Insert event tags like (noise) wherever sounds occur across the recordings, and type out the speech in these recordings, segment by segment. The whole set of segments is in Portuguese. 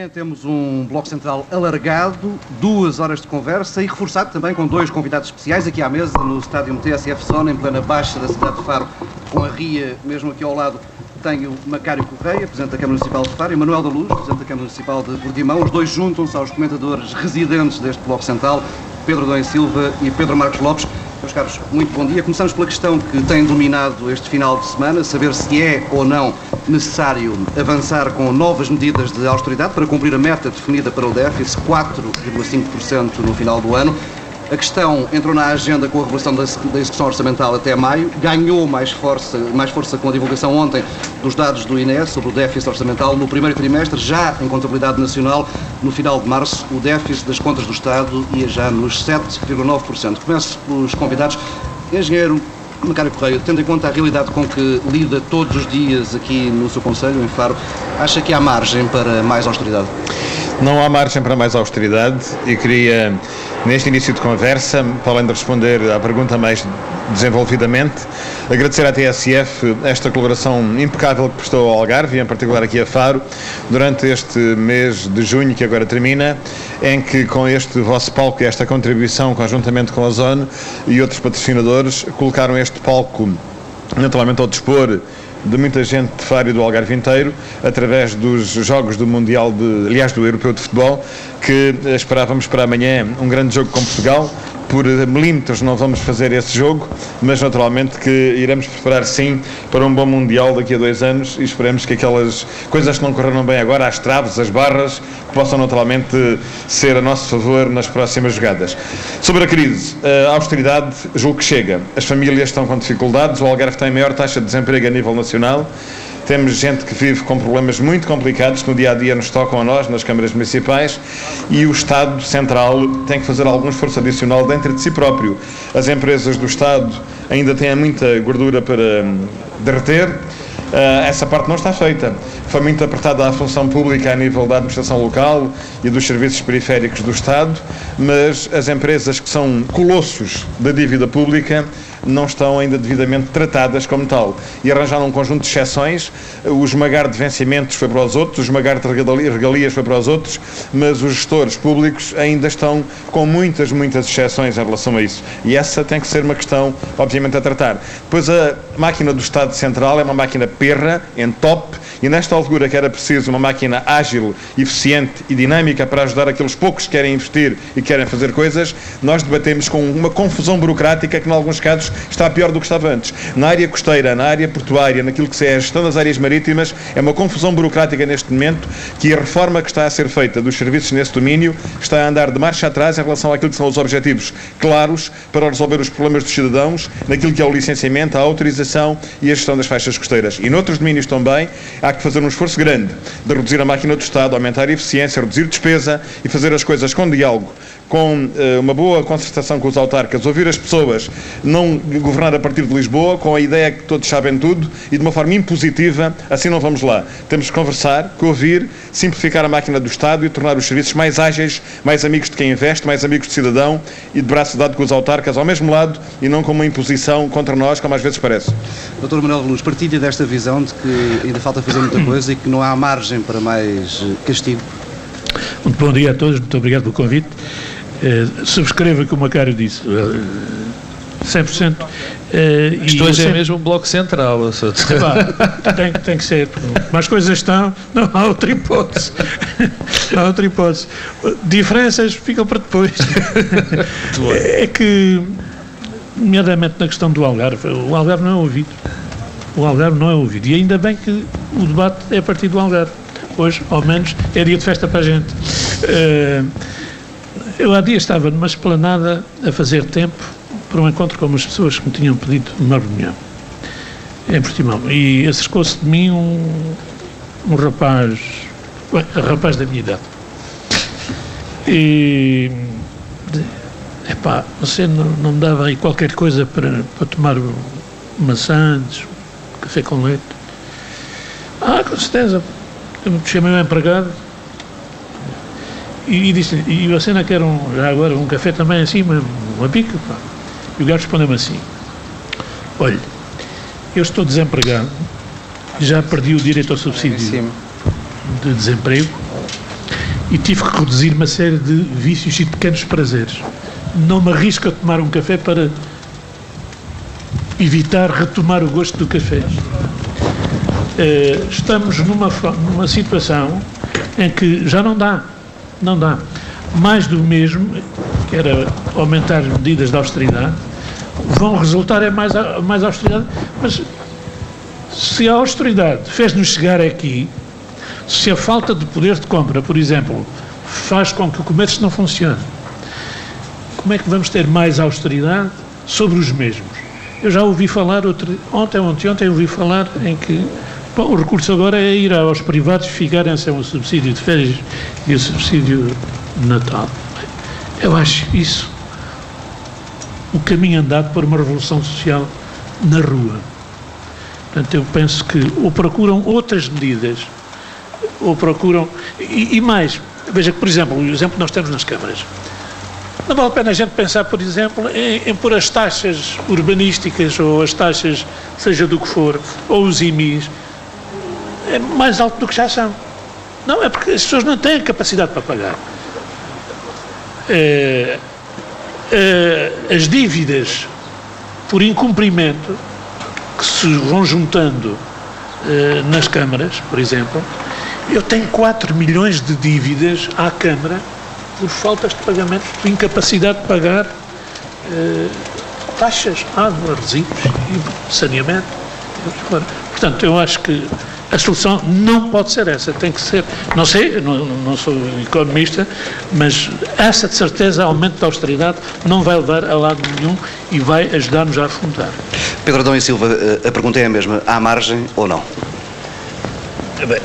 Manhã temos um bloco central alargado, duas horas de conversa e reforçado também com dois convidados especiais aqui à mesa no estádio TSF Zona, em plena baixa da cidade de Faro, com a Ria mesmo aqui ao lado. Tenho Macário Correia, Presidente da Câmara Municipal de Faro, e Manuel da Luz, Presidente da Câmara Municipal de Portimão. Os dois juntam-se aos comentadores residentes deste bloco central, Pedro Dom Silva e Pedro Marcos Lopes. Meus caros, muito bom dia. Começamos pela questão que tem dominado este final de semana, saber se é ou não necessário avançar com novas medidas de austeridade para cumprir a meta definida para o déficit, 4,5% no final do ano. A questão entrou na agenda com a revelação da execução orçamental até maio, ganhou mais força, mais força com a divulgação ontem dos dados do INE sobre o déficit orçamental no primeiro trimestre, já em contabilidade nacional, no final de março, o déficit das contas do Estado ia já nos 7,9%. Começo pelos convidados. Engenheiro Macário Correia, tendo em conta a realidade com que lida todos os dias aqui no seu Conselho, em Faro, acha que há margem para mais austeridade? Não há margem para mais austeridade e queria, neste início de conversa, para além de responder à pergunta mais desenvolvidamente, agradecer à TSF esta colaboração impecável que prestou ao Algarve, e em particular aqui a Faro, durante este mês de junho que agora termina, em que com este vosso palco e esta contribuição, conjuntamente com a Zone e outros patrocinadores, colocaram este palco naturalmente ao dispor de muita gente de e do Algarve inteiro, através dos jogos do Mundial, de, aliás, do Europeu de Futebol, que esperávamos para amanhã um grande jogo com Portugal, por milímetros não vamos fazer esse jogo, mas naturalmente que iremos preparar sim para um bom Mundial daqui a dois anos e esperemos que aquelas coisas que não correram bem agora, as traves, as barras, possam naturalmente ser a nosso favor nas próximas jogadas. Sobre a crise, a austeridade julgo que chega. As famílias estão com dificuldades, o Algarve tem a maior taxa de desemprego a nível nacional. Temos gente que vive com problemas muito complicados que no dia a dia nos tocam a nós, nas câmaras municipais, e o Estado Central tem que fazer algum esforço adicional dentro de si próprio. As empresas do Estado ainda têm muita gordura para hum, derreter. Uh, essa parte não está feita. Foi muito apertada a função pública a nível da administração local e dos serviços periféricos do Estado, mas as empresas que são colossos da dívida pública não estão ainda devidamente tratadas como tal. E arranjaram um conjunto de exceções, o esmagar de vencimentos foi para os outros, o esmagar de regalias foi para os outros, mas os gestores públicos ainda estão com muitas, muitas exceções em relação a isso. E essa tem que ser uma questão, obviamente, a tratar. Depois, a máquina do Estado Central é uma máquina perra, em top, e nesta altura que era preciso uma máquina ágil, eficiente e dinâmica para ajudar aqueles poucos que querem investir e querem fazer coisas, nós debatemos com uma confusão burocrática que, em alguns casos, está pior do que estava antes. Na área costeira, na área portuária, naquilo que é a gestão das áreas marítimas, é uma confusão burocrática neste momento que a reforma que está a ser feita dos serviços nesse domínio está a andar de marcha atrás em relação àquilo que são os objetivos claros para resolver os problemas dos cidadãos, naquilo que é o licenciamento, a autorização e a gestão das faixas costeiras. E noutros domínios também há que fazer um esforço grande de reduzir a máquina do Estado, aumentar a eficiência, reduzir despesa e fazer as coisas com diálogo com uh, uma boa concertação com os autarcas, ouvir as pessoas, não governar a partir de Lisboa, com a ideia que todos sabem tudo e de uma forma impositiva, assim não vamos lá. Temos que conversar, que ouvir, simplificar a máquina do Estado e tornar os serviços mais ágeis, mais amigos de quem investe, mais amigos do cidadão e de braço dado com os autarcas ao mesmo lado e não com uma imposição contra nós, como às vezes parece. Doutor Manuel Luz, partilha desta visão de que ainda falta fazer muita coisa e que não há margem para mais eh, castigo? Muito bom dia a todos, muito obrigado pelo convite. Uh, subscreva o que o Macário disse. Uh, 100%. Uh, Isto hoje é mesmo um bloco central. tem, tem que ser. Mas as coisas estão, não há outra hipótese. Não há outra hipótese. Diferenças ficam para depois. é que, nomeadamente na questão do Algarve, o Algarve não é ouvido. O Algarve não é ouvido. E ainda bem que o debate é a partir do Algarve. Hoje, ao menos, é dia de festa para a gente. Uh, eu há dias estava numa esplanada a fazer tempo para um encontro com umas pessoas que me tinham pedido uma reunião em Portimão. E acercou-se de mim um, um rapaz, bem, um rapaz da minha idade. E epá, você não, não me dava aí qualquer coisa para, para tomar maçãs, café com leite? Ah, com certeza. Eu chamei o empregado e, e disse e você não quer um, já agora um café também assim, uma, uma pica? Pá. E o gajo respondeu-me assim: Olha, eu estou desempregado, já perdi o direito ao subsídio de desemprego e tive que reduzir uma série de vícios e pequenos prazeres. Não me arrisco a tomar um café para evitar retomar o gosto do café. Uh, estamos numa, numa situação em que já não dá, não dá. Mais do mesmo, que era aumentar as medidas de austeridade, vão resultar em mais, mais austeridade, mas se a austeridade fez-nos chegar aqui, se a falta de poder de compra, por exemplo, faz com que o comércio não funcione, como é que vamos ter mais austeridade sobre os mesmos? Eu já ouvi falar, outro, ontem, ontem, ontem ouvi falar em que bom, o recurso agora é ir aos privados ficarem sem o subsídio de férias e o subsídio de Natal. Eu acho isso o caminho andado para uma revolução social na rua. Portanto, eu penso que ou procuram outras medidas, ou procuram. E, e mais, veja que, por exemplo, o exemplo que nós temos nas câmaras. Não vale a pena a gente pensar, por exemplo, em, em pôr as taxas urbanísticas ou as taxas, seja do que for, ou os IMIs, é mais alto do que já são. Não, é porque as pessoas não têm capacidade para pagar. É, é, as dívidas por incumprimento que se vão juntando eh, nas câmaras, por exemplo, eu tenho 4 milhões de dívidas à Câmara por faltas de pagamento, por incapacidade de pagar eh, taxas, água, resíduos e saneamento. Portanto, eu acho que a solução não pode ser essa, tem que ser, não sei, não, não sou economista, mas essa de certeza, aumento da austeridade, não vai levar a lado nenhum e vai ajudar-nos a afundar. Pedro Adão e Silva, eh, a pergunta é a mesma, há margem ou não?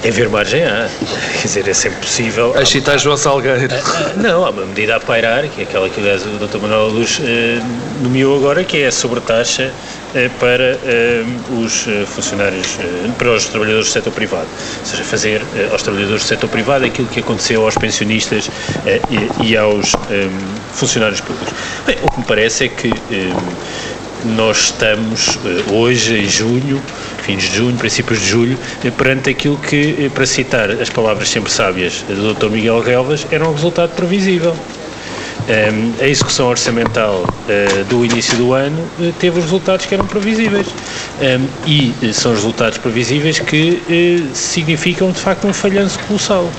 Em ver margem há. Quer dizer, é sempre possível. A citar João Salgueiro. Ah, ah, não, há uma medida a pairar, que é aquela que aliás o Dr. Manuel Luz eh, nomeou agora, que é a sobretaxa para eh, os funcionários, para os trabalhadores do setor privado. Ou seja, fazer aos trabalhadores do setor privado aquilo que aconteceu aos pensionistas e aos funcionários públicos. Bem, o que me parece é que nós estamos hoje, em junho, fins de junho, princípios de julho, eh, perante aquilo que, eh, para citar as palavras sempre sábias do Dr. Miguel Relvas, era um resultado previsível. Um, a execução orçamental uh, do início do ano uh, teve os resultados que eram previsíveis. Um, e uh, são os resultados previsíveis que significam, de facto, um falhanço colossal.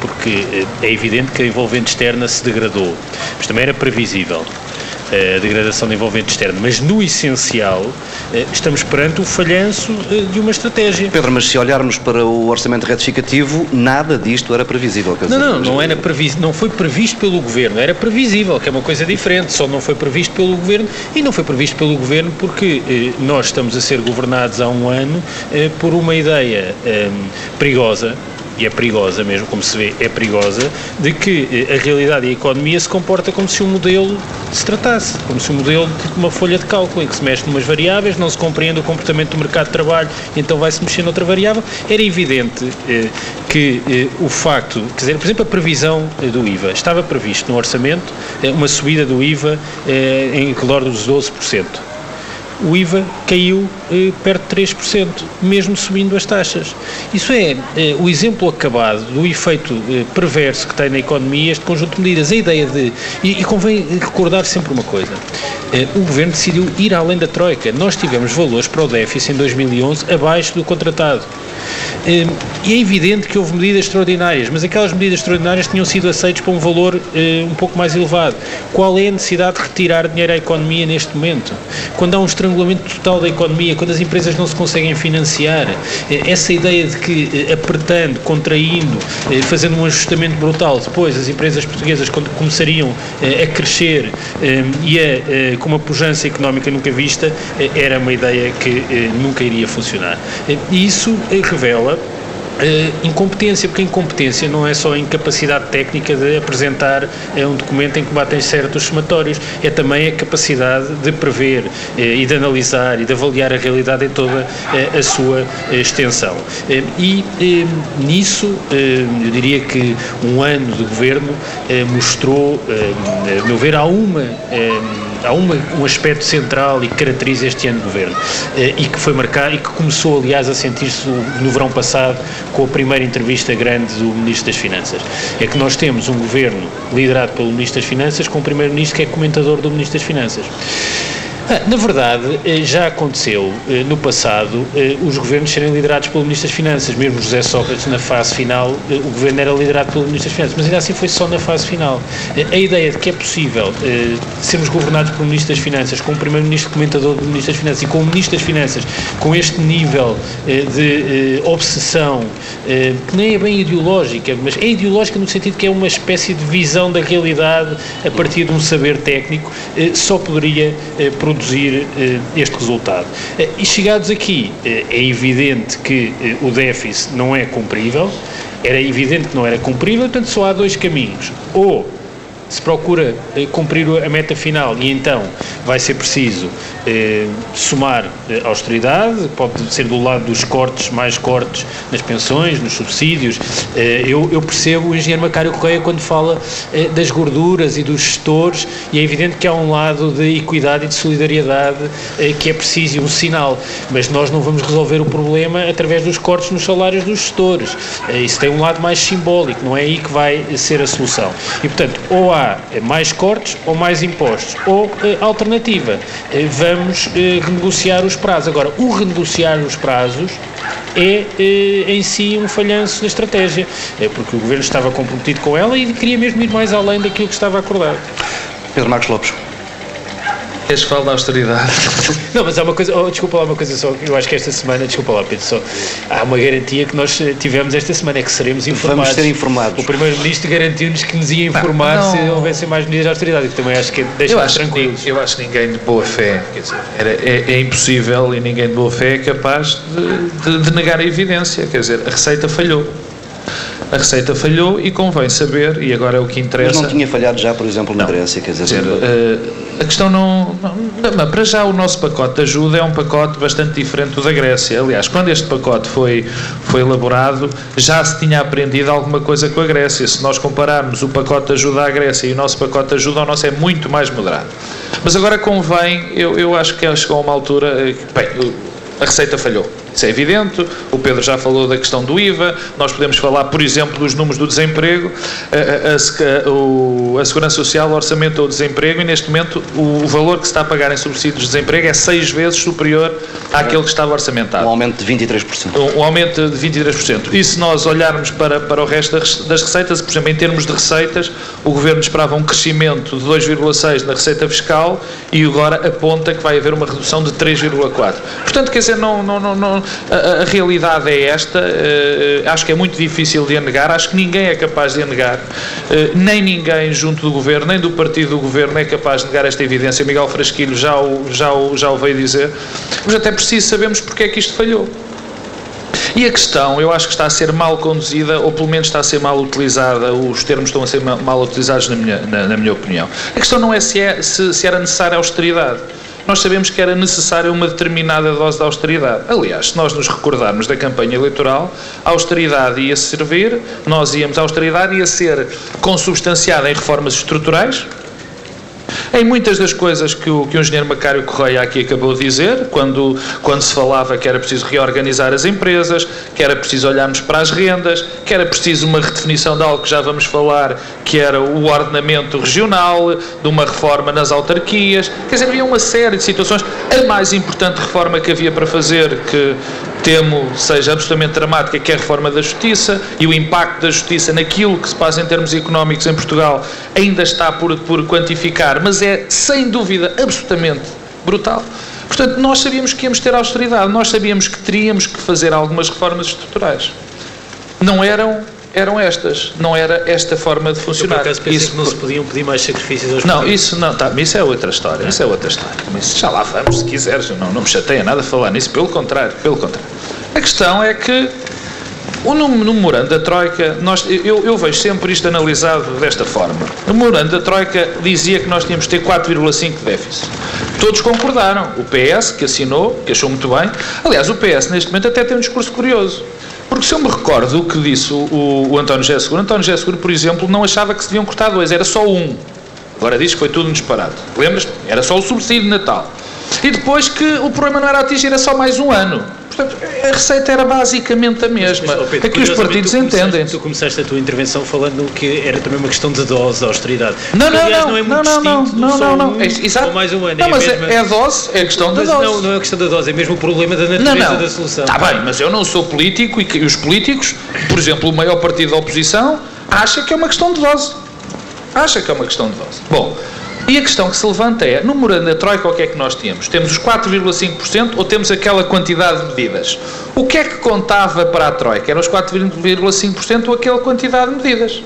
porque é evidente que a envolvente externa se degradou, mas também era previsível a degradação de envolvente externo, mas no essencial eh, estamos perante o falhanço eh, de uma estratégia. Pedro, mas se olharmos para o orçamento retificativo, nada disto era previsível. Não, não, não, era previs, não foi previsto pelo Governo, era previsível, que é uma coisa diferente, só não foi previsto pelo Governo e não foi previsto pelo Governo porque eh, nós estamos a ser governados há um ano eh, por uma ideia eh, perigosa e é perigosa mesmo, como se vê, é perigosa, de que eh, a realidade e a economia se comporta como se um modelo se tratasse, como se um modelo de uma folha de cálculo, em que se mexe numas variáveis, não se compreende o comportamento do mercado de trabalho, então vai-se mexer noutra variável. Era evidente eh, que eh, o facto, quer dizer, por exemplo, a previsão eh, do IVA, estava previsto no orçamento eh, uma subida do IVA eh, em redor dos 12% o IVA caiu eh, perto de 3%, mesmo subindo as taxas. Isso é eh, o exemplo acabado do efeito eh, perverso que tem na economia este conjunto de medidas. A ideia de. E, e convém recordar sempre uma coisa: eh, o governo decidiu ir além da Troika. Nós tivemos valores para o déficit em 2011 abaixo do contratado. Eh, e é evidente que houve medidas extraordinárias, mas aquelas medidas extraordinárias tinham sido aceitas para um valor eh, um pouco mais elevado. Qual é a necessidade de retirar dinheiro à economia neste momento? Quando há um estrangulamento total da economia, quando as empresas não se conseguem financiar, essa ideia de que apertando, contraindo, fazendo um ajustamento brutal, depois as empresas portuguesas começariam a crescer e a com uma pujança económica nunca vista, eh, era uma ideia que eh, nunca iria funcionar. Eh, e isso revela Uh, incompetência, porque incompetência não é só incapacidade técnica de apresentar uh, um documento em que batem certos somatórios, é também a capacidade de prever uh, e de analisar e de avaliar a realidade em toda a sua extensão. e nisso, eu diria que um ano de governo mostrou, a meu ver, há uma há uma, um aspecto central e que caracteriza este ano de governo eh, e que foi marcado e que começou, aliás, a sentir-se no verão passado com a primeira entrevista grande do Ministro das Finanças. É que nós temos um governo liderado pelo Ministro das Finanças com o Primeiro-Ministro que é comentador do Ministro das Finanças. Ah, na verdade, eh, já aconteceu eh, no passado eh, os governos serem liderados pelo Ministro das Finanças. Mesmo José Sócrates, na fase final, o governo era liderado pelo Ministro das Finanças, mas ainda assim foi só na fase final. A ideia de que é possível sermos governados pelo Ministro das Finanças, com o Primeiro-Ministro comentador do Ministro das Finanças e com o Ministro das Finanças com este nível de obsessão, que nem é bem ideológica, mas é ideológica no sentido que é uma espécie de visão da realidade a partir de um saber técnico, só poderia produzir produzir eh, este resultado. Eh, e chegados aqui, eh, é evidente que o déficit não é cumprível, era evidente que não era cumprível, portanto só há dois caminhos. Ou se procura eh, cumprir a meta final e então vai ser preciso eh, somar eh, austeridade, pode ser do lado dos cortes, mais cortes nas pensões, nos subsídios. Eh, eu, eu, percebo o engenheiro Macário Correia quando fala eh, das gorduras e dos gestores e é evidente que há um lado de equidade e de solidariedade eh, que é preciso um sinal, mas nós não vamos resolver o problema através dos cortes nos salários dos gestores. isso tem um lado mais simbólico, não é aí que vai ser a solução. E portanto, ou há há mais cortes ou mais impostos. Ou eh, alternativa, eh, vamos eh, renegociar os prazos. Agora, o renegociar os prazos é em si um falhanço da estratégia, é porque o Governo estava comprometido com ela e queria mesmo ir mais além daquilo que estava acordado. Pedro Marcos Lopes. Queres falar da austeridade? (laughs) Não, mas há uma coisa, oh, desculpa lá uma coisa só, eu acho que esta semana, desculpa lá Pedro, só, há uma garantia que nós tivemos esta semana, é que seremos informados. Vamos ser informados. O Primeiro-Ministro garantiu-nos que nos ia informar não, não. se houvessem mais medidas de austeridade, que também acho que deixa-nos tranquilos. Eu acho que ninguém de boa fé, quer dizer, era, é, é, impossível e ninguém de boa fé é capaz de, de, de negar a evidência, quer dizer, a receita falhou a receita falhou e convém saber, e agora é o que interessa. Mas não tinha falhado já, por exemplo, na Grécia, quer dizer. Uh, a questão não, não, não, Para já, o nosso pacote de ajuda é um pacote bastante diferente do da Grécia. Aliás, quando este pacote foi, foi elaborado, já se tinha aprendido alguma coisa com a Grécia. Se nós compararmos o pacote de ajuda à Grécia e o nosso pacote de ajuda, o nosso é muito mais moderado. Mas agora convém, eu, eu acho que chegou a uma altura. Eh, bem, a receita falhou. Isso é evidente. O Pedro já falou da questão do IVA. Nós podemos falar, por exemplo, dos números do desemprego. A, a, a, a Segurança Social orçamento o desemprego e, neste momento, o, o, valor que se está a pagar em subsídios de desemprego é seis vezes superior àquele que estava orçamentado. Um aumento de 23%. Um, um aumento de 23%. E se nós olharmos para, para o resto das receitas, por exemplo, em termos de receitas, o Governo esperava um crescimento de 2,6% na receita fiscal e agora aponta que vai haver uma redução de 3,4%. Portanto, quer dizer, não, não, não, a, a, realidade é esta, uh, acho que é muito difícil de a negar, acho que ninguém é capaz de a negar, uh, nem ninguém junto do governo, nem do partido do governo é capaz de negar esta evidência. Miguel Frasquilho já o, já o, já o veio dizer, mas até preciso sabermos porque é que isto falhou. E a questão, eu acho que está a ser mal conduzida, ou pelo menos está a ser mal utilizada, os termos estão a ser mal utilizados na minha, na, na minha opinião. A questão não é se, é se, se era necessária austeridade nós sabemos que era necessária uma determinada dose de austeridade. Aliás, se nós nos recordarmos da campanha eleitoral, a austeridade ia servir, nós íamos, a austeridade ia ser consubstanciada em reformas estruturais, em muitas das coisas que o, que o engenheiro Macário Correia aqui acabou de dizer, quando, quando se falava que era preciso reorganizar as empresas, que era preciso olharmos para as rendas, que era preciso uma redefinição de algo que já vamos falar, que era o ordenamento regional, de uma reforma nas autarquias, quer dizer, havia uma série de situações. A mais importante reforma que havia para fazer, que temo seja absolutamente dramática, que é a reforma da justiça e o impacto da justiça naquilo que se passa em termos económicos em Portugal ainda está por, por quantificar, mas é sem dúvida absolutamente brutal. Portanto, nós sabíamos que íamos ter austeridade, nós sabíamos que teríamos que fazer algumas reformas estruturais. Não eram eram estas, não era esta forma de funcionar. Eu, por isso que não se podiam pedir mais sacrifícios aos Não, isso não, tá, isso é outra história, isso é outra história. Mas já lá vamos, se quiseres, não, não me chateia nada falar nisso, pelo contrário, pelo contrário. A questão é que o memorando da Troika, nós, eu, eu, vejo sempre isto analisado desta forma. O memorando da Troika dizia que nós tínhamos de ter 4,5 de déficit. Todos concordaram. O PS, que assinou, que achou muito bem. Aliás, o PS, neste momento, até tem um discurso curioso. Porque se eu me recordo o que disse o, o António José Seguro, António José Seguro, por exemplo, não achava que se deviam cortar dois, era só um. Agora diz que foi tudo um disparado. Lembras? Era só o subsídio de Natal. E depois que o problema não era atingir, era só mais um ano. A receita era basicamente a mesma. Mas, oh, Pedro, é que os partidos entendem. Tu começaste a tua intervenção falando que era também uma questão de dose, de austeridade. Não, não, Aliás, não, não é não, muito não, não, não, não, não, um é, exato. mais um ano. Não, é mas a mesma... é, é dose, é a questão da Mas dose. não, não é a questão da dose, é mesmo o problema da Não, natureza não. da solução. Está bem, mas eu não sou político e, que, e os políticos, por exemplo, o maior partido da oposição, acha que é uma questão de dose. Acha que é uma questão de dose. Bom, e a questão que se levanta é, no morando da Troika, o que é que nós temos? Temos os 4,5% ou temos aquela quantidade de medidas? O que é que contava para a Troika? Eram os 4,5% ou aquela quantidade de medidas?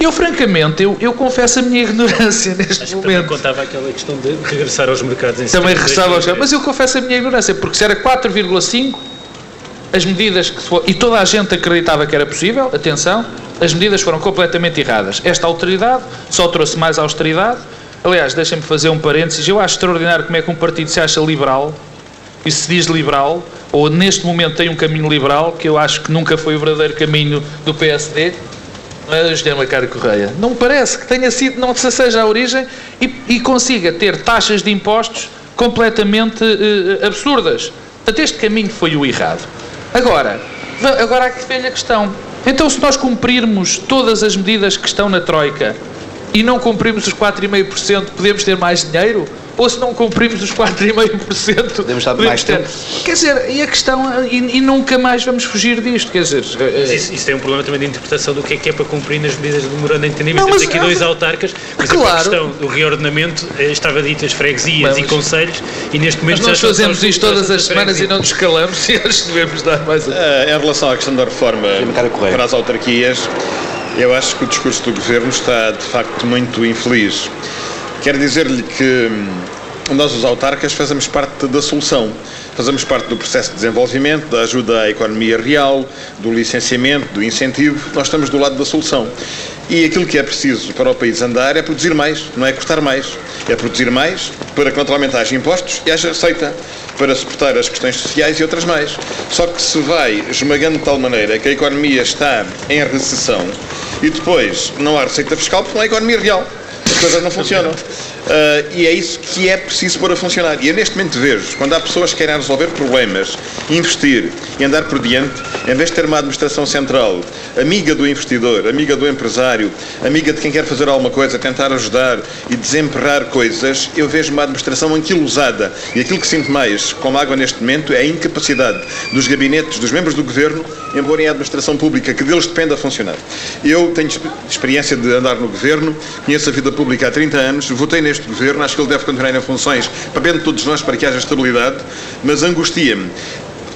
Eu, francamente, eu, eu confesso a minha (laughs) ignorância neste Acho que também momento. contava aquela questão de regressar aos mercados em Também 73, regressava aos 73. Mas eu confesso a minha ignorância, porque se era 4,5, as medidas que for, e toda a gente acreditava que era possível, atenção, as medidas foram completamente erradas. Esta autoridade só trouxe mais austeridade. Aliás, deixem-me fazer um parênteses. Eu acho extraordinário como é que um partido se acha liberal e se diz liberal, ou neste momento tem um caminho liberal, que eu acho que nunca foi o verdadeiro caminho do PSD, não é, José Macário Correia? Não parece que tenha sido, não se seja a origem e, e consiga ter taxas de impostos completamente eh, absurdas. Portanto, este caminho foi o errado. Agora, agora há que ver a questão. Então, se nós cumprirmos todas as medidas que estão na Troika e não cumprimos os 4,5%, podemos ter mais dinheiro? Ou se não cumprimos os 4,5%, Podemos estar mais ter. tempo. Quer dizer, e a questão, e, e nunca mais vamos fugir disto, quer dizer... Mas isso, isso tem um problema também de interpretação do que é que é para cumprir nas medidas de memorando de entendimento. Não, Temos aqui dois autarcas, mas a Claro. questão do reordenamento eh, estava dito as freguesias Mas- e conselhos e neste momento Mas nós fazemos isto todas as semanas e não nos calamos (laughs) e acho que devemos dar mais a... Eh, em relação à questão da reforma para as autarquias, eu acho que o discurso do governo está de facto muito infeliz. Quero dizer-lhe que hum, nós, os autarcas, fazemos parte da solução. Fazemos parte do processo de desenvolvimento, da ajuda à economia real, do licenciamento, do incentivo. Nós estamos do lado da solução. E aquilo que é preciso para o país andar é produzir mais, não é cortar mais. É produzir mais para que naturalmente haja impostos e haja receita para suportar as questões sociais e outras mais. Só que se vai esmagando de tal maneira que a economia está em recessão e depois não há receita fiscal porque não há economia real. As coisas não funcionam. Ah, e é isso que é preciso pôr a funcionar. E eu neste momento vejo, quando há pessoas que querem resolver problemas, investir e andar por diante, em vez de ter uma administração central amiga do investidor, amiga do empresário, amiga de quem quer fazer alguma coisa, tentar ajudar e desemperrar coisas, eu vejo uma administração anquilosada. E aquilo que sinto mais como água neste momento é a incapacidade dos gabinetes, dos membros do governo, em a administração pública, que deles depende a funcionar. Eu tenho exp- experiência de andar no governo, conheço a vida pública há 30 anos, votei neste governo, acho que ele deve continuar em funções para bem de todos nós para que haja estabilidade, mas angustia-me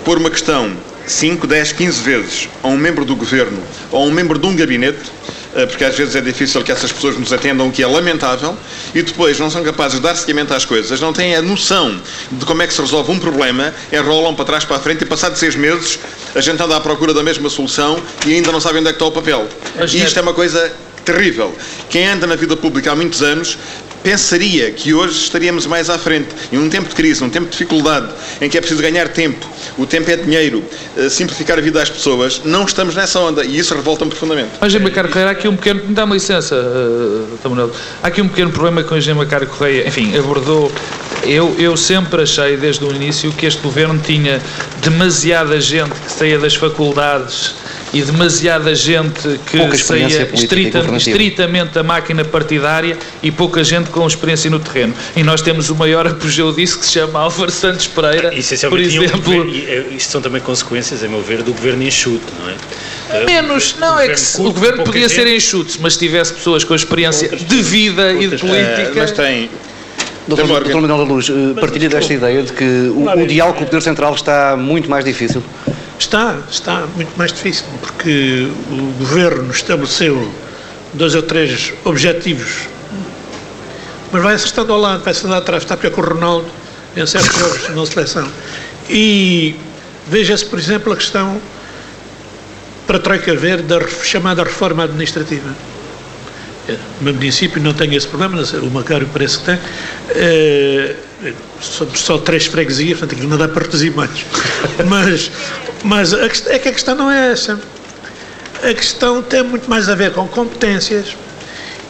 pôr uma questão 5, 10, 15 vezes a um membro do governo ou a um membro de um gabinete, eh, porque às vezes é difícil que essas pessoas nos atendam, o que é lamentável, e depois não são capazes de dar seguimento às coisas, não têm a noção de como é que se resolve um problema, enrolam para trás para a frente e passado seis meses a gente anda à procura da mesma solução e ainda não sabem onde é que está o papel. Mas, E isto é uma coisa terrível. Quem anda na vida pública há muitos anos pensaria que hoje estaríamos mais à frente. E num tempo de crise, num tempo de dificuldade, em que é preciso ganhar tempo, o tempo é dinheiro, eh, simplificar a vida às pessoas, não estamos nessa onda e isso revolta-me profundamente. Mas, Engenheiro Macário Correia, há aqui um pequeno... Dá-me licença, uh, Dr. Manuel. Há aqui um pequeno problema com o Engenheiro Macário Correia. Enfim, abordou... Eu, eu sempre achei, desde o início, que este governo tinha demasiada gente que saía das faculdades e demasiada gente que saía política e estrita, governativa. estritamente da máquina partidária e pouca gente com experiência no terreno. E nós temos o maior (laughs) apogeu disso que se chama Álvaro Santos Pereira, por tinha um exemplo. governo- eh, isto são também consequências, a meu ver, do governo enxuto, não é? Menos, não, é que se- o governo podia ser gente. enxuto, mas tivesse pessoas com experiência Outras de vida e de política. mas tem. Doutor, Doutor Manuel da Luz, eh, partilha desta ideia de que o, o diálogo com o Poder Central está muito mais difícil. Está, está muito mais difícil, porque o governo estabeleceu dois ou três objetivos, mas vai-se estando ao lado, vai-se andar atrás, está pior que o Ronaldo em certos jogos na seleção. E veja-se, por exemplo, a questão para a Troika ver da chamada reforma administrativa. É, O meu município não tem esse problema, o Macário parece que tem. Somos só três freguesias, portanto aquilo não dá para reduzir mais. (laughs) Mas, mas a é que a questão não é essa. A questão tem muito mais a ver com competências,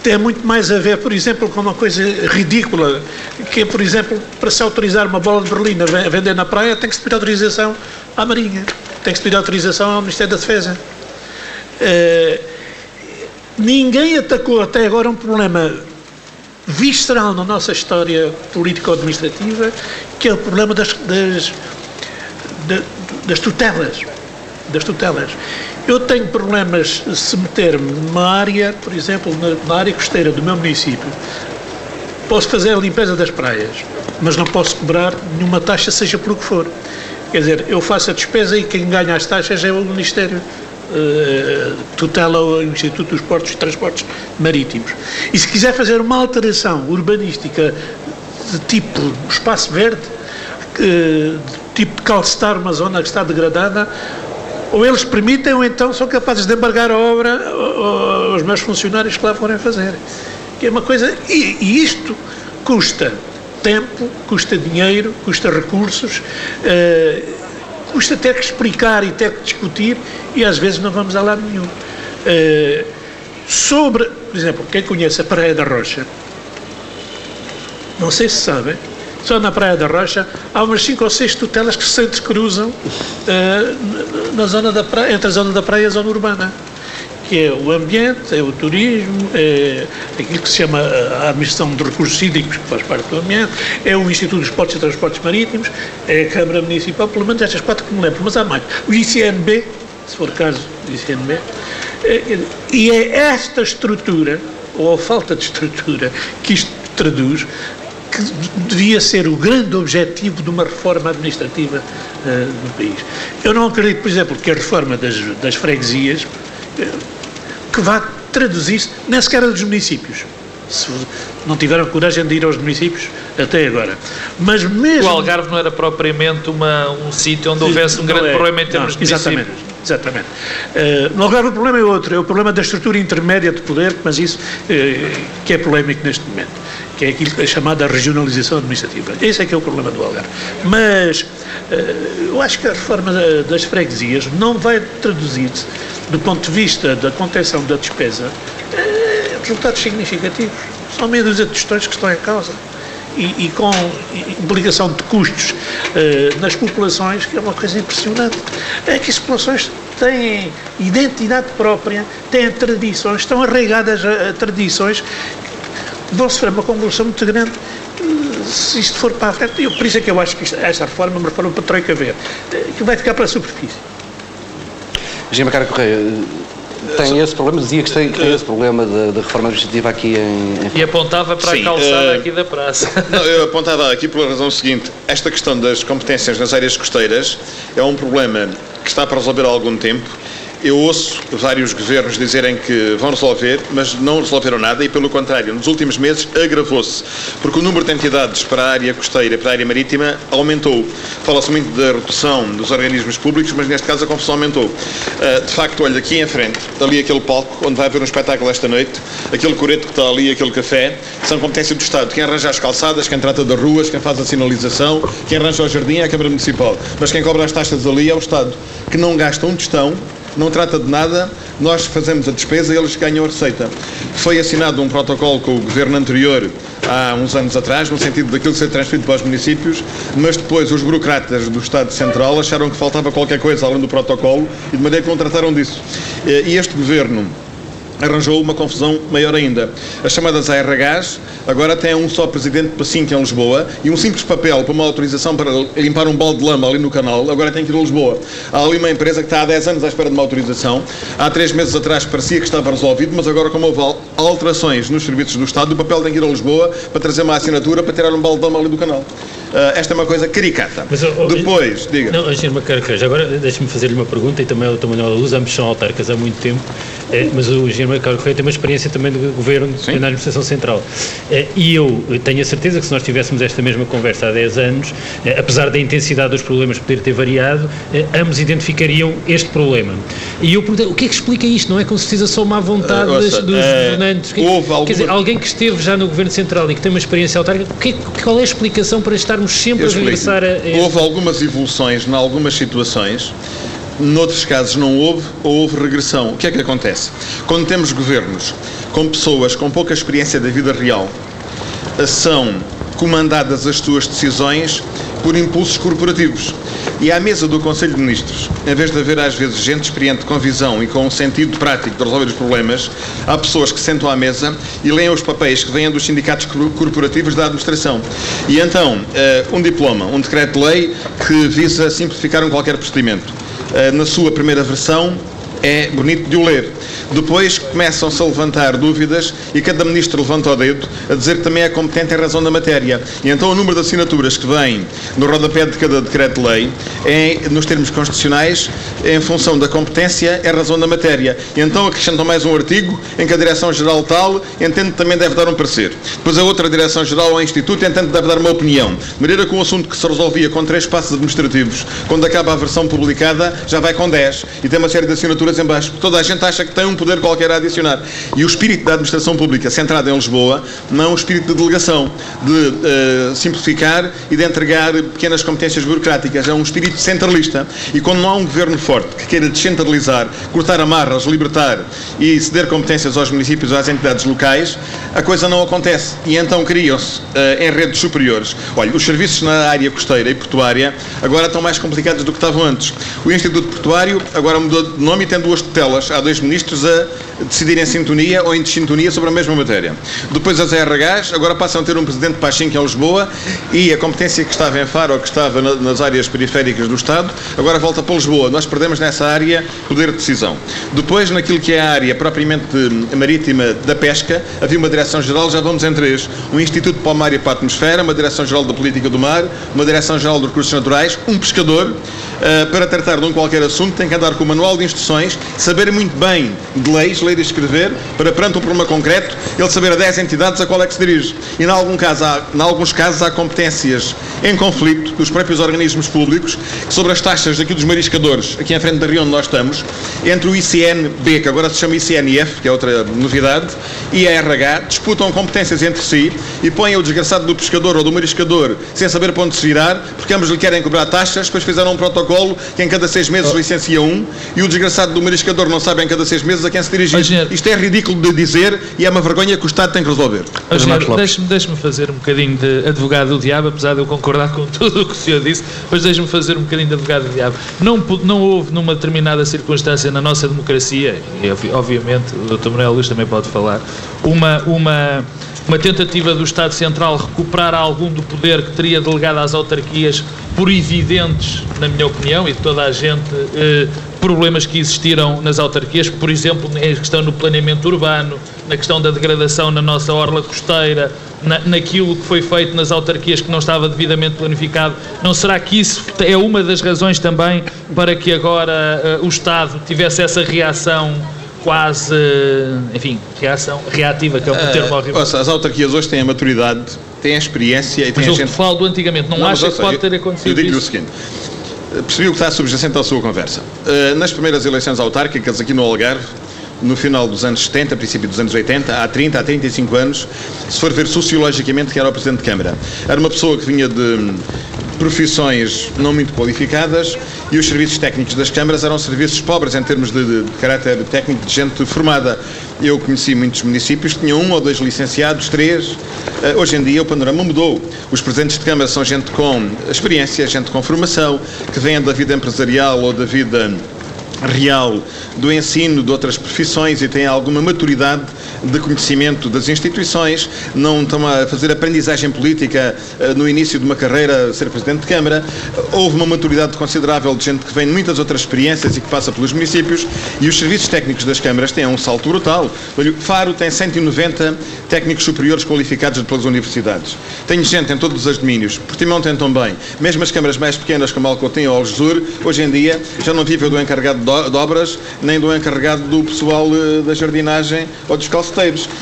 tem muito mais a ver, por exemplo, com uma coisa ridícula, que é, por exemplo, para se autorizar uma bola de berlina a vender na praia, tem que se pedir autorização à Marinha, tem que se pedir autorização ao Ministério da Defesa. Uh, ninguém atacou até agora um problema visceral na nossa história político-administrativa, que é o problema das, das, das tutelas. Das tutelas. Eu tenho problemas se meter-me numa área, por exemplo, na, área costeira do meu município. Posso fazer a limpeza das praias, mas não posso cobrar nenhuma taxa, seja por o que for. Quer dizer, eu faço a despesa e quem ganha as taxas é o Ministério tutela o Instituto dos Portos e Transportes Marítimos. E se quiser fazer uma alteração urbanística de tipo espaço verde, de tipo calcetar uma zona que está degradada, ou eles permitem ou então são capazes de embargar a obra aos meus funcionários que lá forem fazer. Que é uma coisa. E, e isto custa tempo, custa dinheiro, custa recursos, uh, custa ter que explicar e ter que discutir e às vezes não vamos a lado nenhum. Uh, sobre, por exemplo, quem conhece a Praia da Rocha, não sei se sabem, só na Praia da Rocha, há umas 5 ou 6 tutelas que se entrecruzam uh, na zona da praia, entre a zona da praia e a zona urbana que é o ambiente, é o turismo, é aquilo que se chama a administração de recursos hídricos, que faz parte do ambiente, é o Instituto dos Portos e Transportes Marítimos, é a Câmara Municipal, pelo menos estas quatro que me lembro, mas há mais. O ICNB, se for caso do ICNB, é, e é esta estrutura, ou a falta de estrutura, que isto traduz, que devia ser o grande objetivo de uma reforma administrativa uh, no país. Eu não acredito, por exemplo, que a reforma das, das freguesias que vá traduzir-se nem sequer dos municípios. Se não tiveram coragem de ir aos municípios até agora. Mas mesmo... O Algarve não era propriamente uma, um sítio onde houvesse um grande é. problema em termos não, de exatamente. Exatamente. Uh, no Algarve o problema é outro, é o problema da estrutura intermédia de poder, mas isso uh, que é polémico neste momento que é aquilo que é chamada regionalização administrativa. Esse é que é o problema do Algarve. Mas eu acho que a reforma das freguesias não vai traduzir-se, do ponto de vista da contenção da despesa, eh, resultados significativos. São meia dúzia de questões que estão em causa. E, e, com implicação de custos uh, nas populações, que é uma coisa impressionante. É que as populações têm identidade própria, têm tradições, estão arraigadas a, a tradições vão sofrer uma convulsão muito grande se isto for para a frente. Eu, por isso é que eu acho que isto, esta reforma é uma reforma para a Troika ver, que vai ficar para a superfície. Gima Cara Correia, tem esse problema, dizia que tem, tem esse problema da, reforma administrativa aqui em, em... E apontava para Sim, a calçada uh, aqui da praça. (laughs) Não, eu apontava aqui pela razão seguinte, esta questão das competências nas áreas costeiras é um problema que está para resolver há algum tempo eu ouço vários governos dizerem que vão resolver, mas não resolveram nada e, pelo contrário, nos últimos meses agravou-se, porque o número de entidades para a área costeira, para a área marítima, aumentou. Fala-se muito da redução dos organismos públicos, mas neste caso a confusão aumentou. Ah, de facto, olha, aqui em frente, ali aquele palco, onde vai haver um espetáculo esta noite, aquele coreto que está ali, aquele café, são competência do Estado. Quem arranja as calçadas, quem trata das ruas, quem faz a sinalização, quem arranja o jardim é a Câmara Municipal. Mas quem cobra as taxas ali é o Estado, que não gasta um tostão não trata de nada, nós fazemos a despesa e eles ganham a receita. Foi assinado um protocolo com o governo anterior há uns anos atrás, no sentido daquilo ser transferido para os municípios, mas depois os burocratas do Estado Central acharam que faltava qualquer coisa além do protocolo e de maneira que não trataram disso. E este governo arranjou uma confusão maior ainda. As chamadas ARHs agora têm um só presidente para cinco em Lisboa e um simples papel para uma autorização para limpar um balde de lama ali no canal, agora tem que ir a Lisboa. Há ali uma empresa que está há 10 anos à espera de uma autorização. Há três meses atrás parecia que estava resolvido, mas agora como houve alterações nos serviços do Estado, o papel tem que ir a Lisboa para trazer uma assinatura para tirar um balde de lama ali do canal. Uh, esta é uma coisa caricata. Mas, oh, Depois, diga. Não, Engenheiro Macarqueja, agora deixe-me fazer-lhe uma pergunta e também ao Dr. Manuel Luz, ambos são autarcas há muito tempo, eh, mas o Engenheiro Macarqueja tem uma experiência também do governo Sim. na administração central. Eh, e eu tenho a certeza que se nós tivéssemos esta mesma conversa há 10 anos, eh, apesar da intensidade dos problemas poder ter variado, eh, ambos identificariam este problema. E eu pergunto, o que é que explica isto? Não é com certeza só má vontade uh, dos governantes? Houve alguma... Quer dizer, alguém que esteve já no governo central e que tem uma experiência autárquica, que, qual é a explicação para estarmos sempre a regressar a, Houve algumas evoluções em algumas situações noutros casos não houve ou houve regressão. O que é que acontece? Quando temos governos com pessoas com pouca experiência da vida real, são comandadas as suas decisões por impulsos corporativos. E à mesa do Conselho de Ministros, em vez de haver às vezes gente experiente com visão e com um sentido prático de resolver os problemas, há pessoas que sentam à mesa e leem os papéis que vêm dos sindicatos corporativos da administração. E então, eh, um diploma, um decreto-lei que visa simplificar um qualquer procedimento. Eh, na sua primeira versão, é bonito de o ler. Depois começam-se a levantar dúvidas e cada ministro levanta o dedo a dizer que também é competente em razão da matéria. E então o número de assinaturas que vem no rodapé de cada decreto-lei é, nos termos constitucionais, em função da competência, é razão da matéria. E então acrescentam mais um artigo em que a Direção-Geral tal entende que também deve dar um parecer. Depois a outra Direção-Geral ao Instituto entende que deve dar uma opinião. De maneira que um assunto que se resolvia com três passos administrativos, quando acaba a versão publicada, já vai com dez. E tem uma série de assinaturas em baixo. Toda a gente acha que tem um poder qualquer a adicionar. E o espírito da administração pública centrada em Lisboa não é um espírito de delegação, de uh, simplificar e de entregar pequenas competências burocráticas. É um espírito centralista. E quando não há um governo forte que queira descentralizar, cortar amarras, libertar e ceder competências aos municípios ou às entidades locais, a coisa não acontece. E então criam-se uh, em redes superiores. Olha, os serviços na área costeira e portuária agora estão mais complicados do que estavam antes. O Instituto Portuário agora mudou de nome e tem duas tutelas. Há dois ministros a decidir em sintonia ou em desintonia sobre a mesma matéria. Depois as RHs agora passam a ter um presidente Pachin que é Lisboa e a competência que estava em Faro ou que estava nas áreas periféricas do Estado agora volta para Lisboa. Nós perdemos nessa área poder de decisão. Depois, naquilo que é a área propriamente marítima da pesca, havia uma direção-geral, já vamos em três. Um Instituto para o Mar e para a Atmosfera, uma direção-geral da Política do Mar, uma direção-geral de Recursos Naturais, um pescador, uh, para tratar de um qualquer assunto, tem que andar com o manual de instruções, saber muito bem de leis, ler e escrever, para perante um problema concreto, ele saber a 10 entidades a qual é que se dirige. E, em, algum caso, há, em alguns casos, há competências em conflito dos próprios organismos públicos sobre as taxas aqui dos mariscadores, aqui em frente da Rio onde nós estamos, entre o ICNB, que agora se chama ICNF, que é outra novidade, e a RH, disputam competências entre si e põem o desgraçado do pescador ou do mariscador sem saber para onde se virar, porque ambos lhe querem cobrar taxas, depois fizeram um protocolo que em cada seis meses oh. licencia um, e o desgraçado do mariscador não sabe em cada seis meses a quem se dirigir. Engenheiro. Isto é ridículo de dizer e é uma vergonha que o Estado tem que resolver. Deixe-me deixe fazer um bocadinho de advogado do diabo, apesar de eu concordar com (laughs) tudo o que o senhor disse, mas deixe-me fazer um bocadinho de advogado do diabo. Não, não houve numa determinada circunstância na nossa democracia, e obviamente o Dr. Manuel Luís também pode falar, uma, uma uma tentativa do Estado Central recuperar algum do poder que teria delegado às autarquias por evidentes, na minha opinião, e de toda a gente, eh, problemas que existiram nas autarquias, por exemplo, na questão do planeamento urbano, na questão da degradação na nossa orla costeira, na, naquilo que foi feito nas autarquias que não estava devidamente planificado. Não será que isso é uma das razões também para que agora eh, o Estado tivesse essa reação quase, enfim, reação reativa, que é um termo horrível. Ouça, as autarquias hoje têm a maturidade, têm a experiência e têm mas a gente... falo do antigamente, não, não acha que pode ter acontecido Eu digo-lhe o seguinte, percebi o que está subjacente à sua conversa. Eh, nas primeiras eleições autárquicas aqui no Algarve, no final dos anos 70, princípio dos anos 80, há 30, há 35 anos, se for ver sociologicamente que era o Presidente de Câmara. Era uma pessoa que vinha de profissões não muito qualificadas e os serviços técnicos das câmaras eram serviços pobres em termos de, de, de caráter técnico de gente formada. Eu conheci muitos municípios que tinham um ou dois licenciados, três. Uh, hoje em dia o panorama mudou. Os presidentes de câmara são gente com experiência, gente com formação, que vem da vida empresarial ou da vida real do ensino de outras profissões e têm alguma maturidade de conhecimento das instituições, não estão a fazer aprendizagem política uh, no início de uma carreira, ser Presidente de Câmara. Houve uma maturidade considerável de gente que vem de muitas outras experiências e que passa pelos municípios e os serviços técnicos das câmaras têm um salto brutal. Faro tem 190 técnicos superiores qualificados pelas universidades. Tem gente em todos os domínios. Portimão tem também. Mesmo as câmaras mais pequenas como Alcotim ou Algesur, hoje em dia já não vivem do encarregado de obras nem do encarregado do pessoal eh, da jardinagem ou dos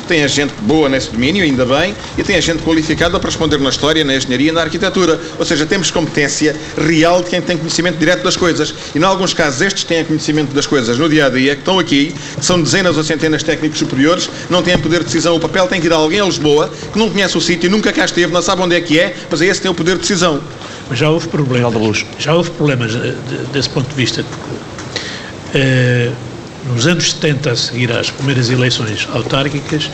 Tem a gente boa nesse domínio, ainda bem, e tem a gente qualificada para responder na história, na engenharia e na arquitetura. Ou seja, temos competência real de quem tem conhecimento direto das coisas. E, em alguns casos, estes têm conhecimento das coisas no dia a dia, que estão aqui, que são dezenas ou centenas de técnicos superiores, não têm poder de decisão. O papel tem que ir a alguém a Lisboa, que não conhece o sítio, nunca cá esteve, não sabe onde é que é, mas é esse que tem o poder de decisão. Mas já houve problemas, já houve problemas eh, desse ponto de vista Eh, nos anos 70, a seguir às primeiras eleições autárquicas,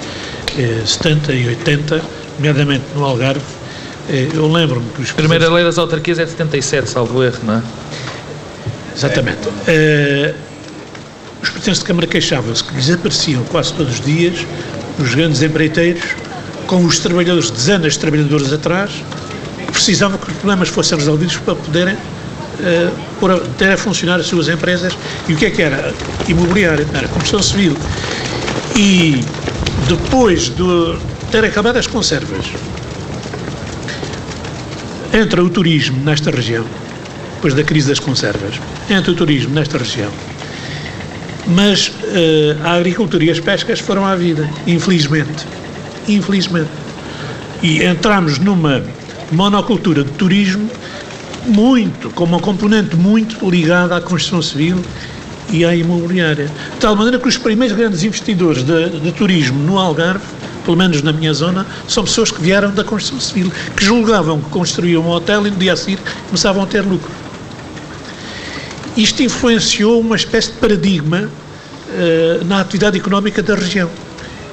70 e 80, nomeadamente no Algarve, eu lembro-me que os. A primeira lei das autarquias é de 77, salvo erro, não é? Exatamente. Uh, os presidentes de Câmara queixavam-se que lhes apareciam quase todos os dias os grandes empreiteiros com os trabalhadores, dezenas de trabalhadores atrás, que precisavam que os problemas fossem resolvidos para poderem uh, pôr, ter a funcionar as suas empresas. E o que é que era? Imobiliário, era construção civil. E depois de ter acabado as conservas, entra o turismo nesta região, depois da crise das conservas, entra o turismo nesta região. Mas uh, a agricultura e as pescas foram à vida, infelizmente. Infelizmente. E entramos numa monocultura de turismo muito, com uma componente muito ligada à construção civil e à imobiliária. De tal maneira que os primeiros grandes investidores de, de turismo no Algarve pelo menos na minha zona, são pessoas que vieram da construção civil, que julgavam que construíam um hotel e no dia a seguir começavam a ter lucro. Isto influenciou uma espécie de paradigma uh, na atividade económica da região.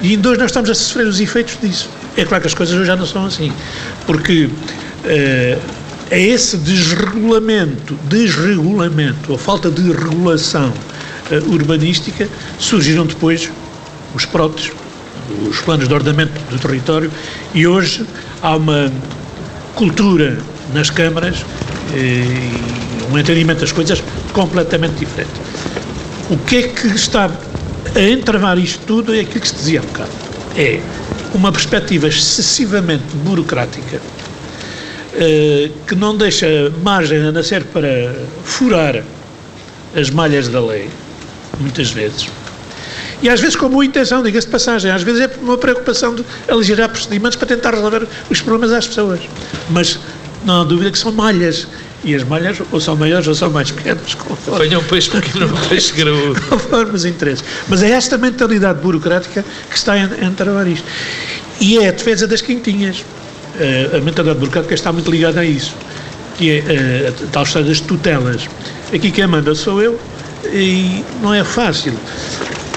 E ainda hoje nós estamos a sofrer os efeitos disso. É claro que as coisas hoje já não são assim, porque uh, é esse desregulamento, desregulamento, a falta de regulação uh, urbanística, surgiram depois os próteses, os planos de ordenamento do território, e hoje há uma cultura nas câmaras e um entendimento das coisas completamente diferente. O que é que está a entravar isto tudo é aquilo que se dizia há um bocado. É uma perspectiva excessivamente burocrática eh, que não deixa margem a nascer para furar as malhas da lei, muitas vezes. E às vezes com boa intenção, diga-se de passagem, às vezes é uma preocupação de aligerar procedimentos para tentar resolver os problemas às pessoas. Mas não há dúvida que são malhas e as malhas ou são maiores ou são mais pequenas. (laughs) Apanham um peixe pequeno, um peixe graúdo. (laughs) Conforme os interesses. Mas é esta mentalidade burocrática que está a entravar isto. E é a defesa das quintinhas. Eh, a mentalidade burocrática está muito ligada a isso. Que é eh, a tal história das tutelas. Aqui quem manda sou eu e não é fácil.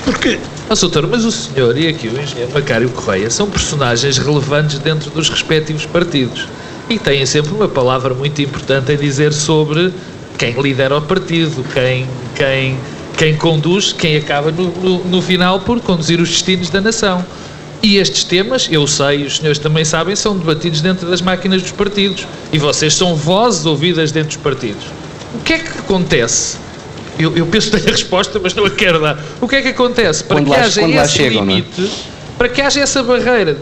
Porque Oh, doutor, mas o senhor e aqui o engenheiro Macário Correia são personagens relevantes dentro dos respectivos partidos e têm sempre uma palavra muito importante a dizer sobre quem lidera o partido, quem, quem, quem conduz, quem acaba no, no, no final por conduzir os destinos da nação. E estes temas, eu sei, os senhores também sabem, são debatidos dentro das máquinas dos partidos. E vocês são vozes ouvidas dentro dos partidos. O que é que acontece? Eu, eu penso ter a resposta, mas não a quero dar. O que é que acontece? Para Quando que lá- haja esse chegam, é? limite, para que haja essa barreira,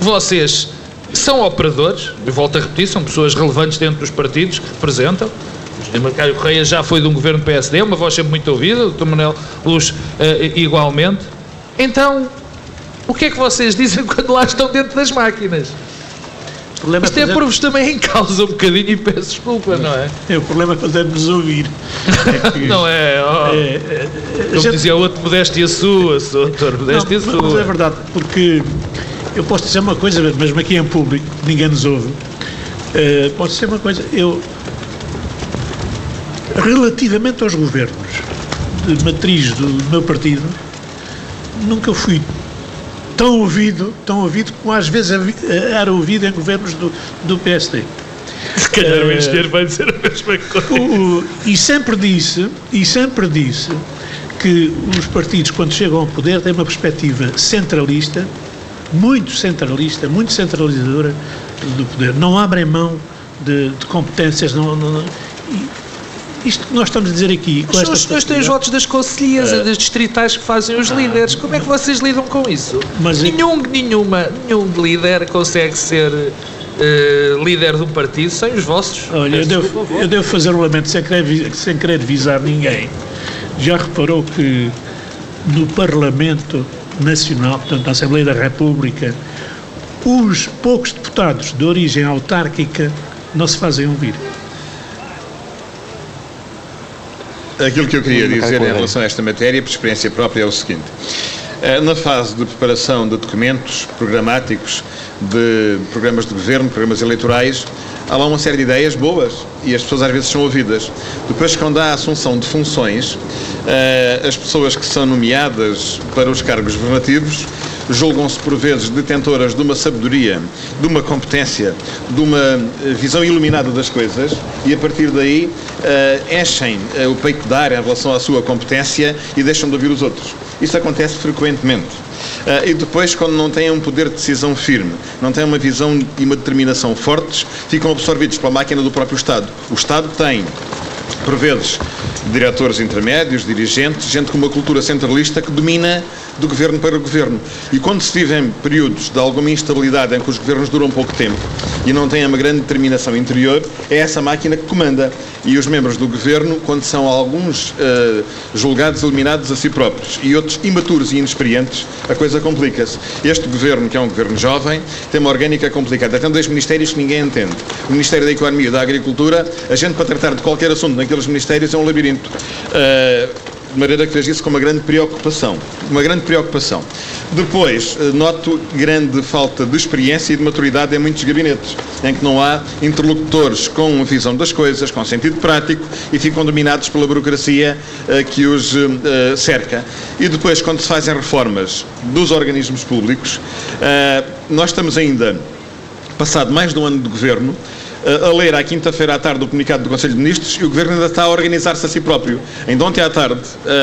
vocês são operadores, eu volto a repetir, são pessoas relevantes dentro dos partidos que representam. O José Macário Correia já foi de um governo PSD, uma voz sempre muito ouvida, o Dr. Manuel Luz eh, igualmente. Então, o que é que vocês dizem (laughs) quando lá estão dentro das máquinas? o problema Isto é fazer- por-vos também em causa um bocadinho e peço desculpa, não é? é o problema é fazer-nos ouvir. (laughs) É Não é? Oh, é, é, como gente- dizia o outro, modéstia sua, doutor, modéstia Não, mas é sua. verdade, porque eu posso dizer uma coisa, mesmo aqui em público, ninguém nos ouve. eh, posso dizer uma coisa, eu relativamente aos governos de matriz do meu partido, nunca fui tão ouvido, tão ouvido como às vezes avi- era ouvido em governos do, do PSD. Se calhar o Eh, engenheiro vai dizer a mesma coisa. O- e sempre disse, e sempre disse que os partidos, quando chegam ao poder, têm uma perspectiva centralista, muito centralista, muito centralizadora do poder. Não abrem mão de, de competências. Não, não- não- isto que nós estamos a dizer aqui. com Os senhores têm os votos das conselhias, das distritais que fazem os líderes. Como é que vocês lidam com isso? Mas é- nenhum, nenhuma, nenhum líder consegue ser eh, líder de um partido sem os vossos. Olha, eu devo, eu devo fazer um lamento sem querer, sem querer visar ninguém. Já reparou que no Parlamento Nacional, portanto na Assembleia da República, os poucos deputados de origem autárquica não se fazem ouvir. Aquilo que eu queria dizer em relação a esta matéria, por experiência própria, é o seguinte. Eh, na fase de preparação de documentos programáticos, de programas de governo, programas eleitorais, há lá uma série de ideias boas e as pessoas às vezes são ouvidas. Depois, quando há a assunção de funções, eh, as pessoas que são nomeadas para os cargos governativos julgam-se por vezes detentoras de uma sabedoria, de uma competência, de uma eh, visão iluminada das coisas e a partir daí enchem o peito de ar em relação à sua competência e deixam de ouvir os outros. Isso acontece frequentemente. Uh, e depois, quando não têm um poder de decisão firme, não têm uma visão e uma determinação fortes, ficam absorvidos pela máquina do próprio Estado. O Estado tem, por vezes, diretores intermédios, dirigentes, gente com uma cultura centralista que domina do governo para o governo. E quando se vive em períodos de alguma instabilidade em que os governos duram pouco tempo e não têm uma grande determinação interior, é essa máquina que comanda. E os membros do governo, quando são alguns uh, julgados eliminados a si próprios e outros imaturos e inexperientes, a coisa complica-se. Este governo, que é um governo jovem, tem uma orgânica complicada. Tem dois ministérios que ninguém entende. O Ministério da Economia e da Agricultura, a gente para tratar de qualquer assunto naqueles ministérios é um labirinto. De maneira que vejo isso com uma grande preocupação. Uma grande preocupação. Depois, eh, noto grande falta de experiência e de maturidade em muitos gabinetes, em que não há interlocutores com visão das coisas, com sentido prático e ficam dominados pela burocracia uh, que os cerca. E depois, quando se fazem reformas dos organismos públicos, nós estamos ainda, passado mais de um ano de governo, a ler à quinta-feira à tarde o comunicado do Conselho de Ministros e o Governo ainda está a organizar-se a si próprio. Ainda ontem à tarde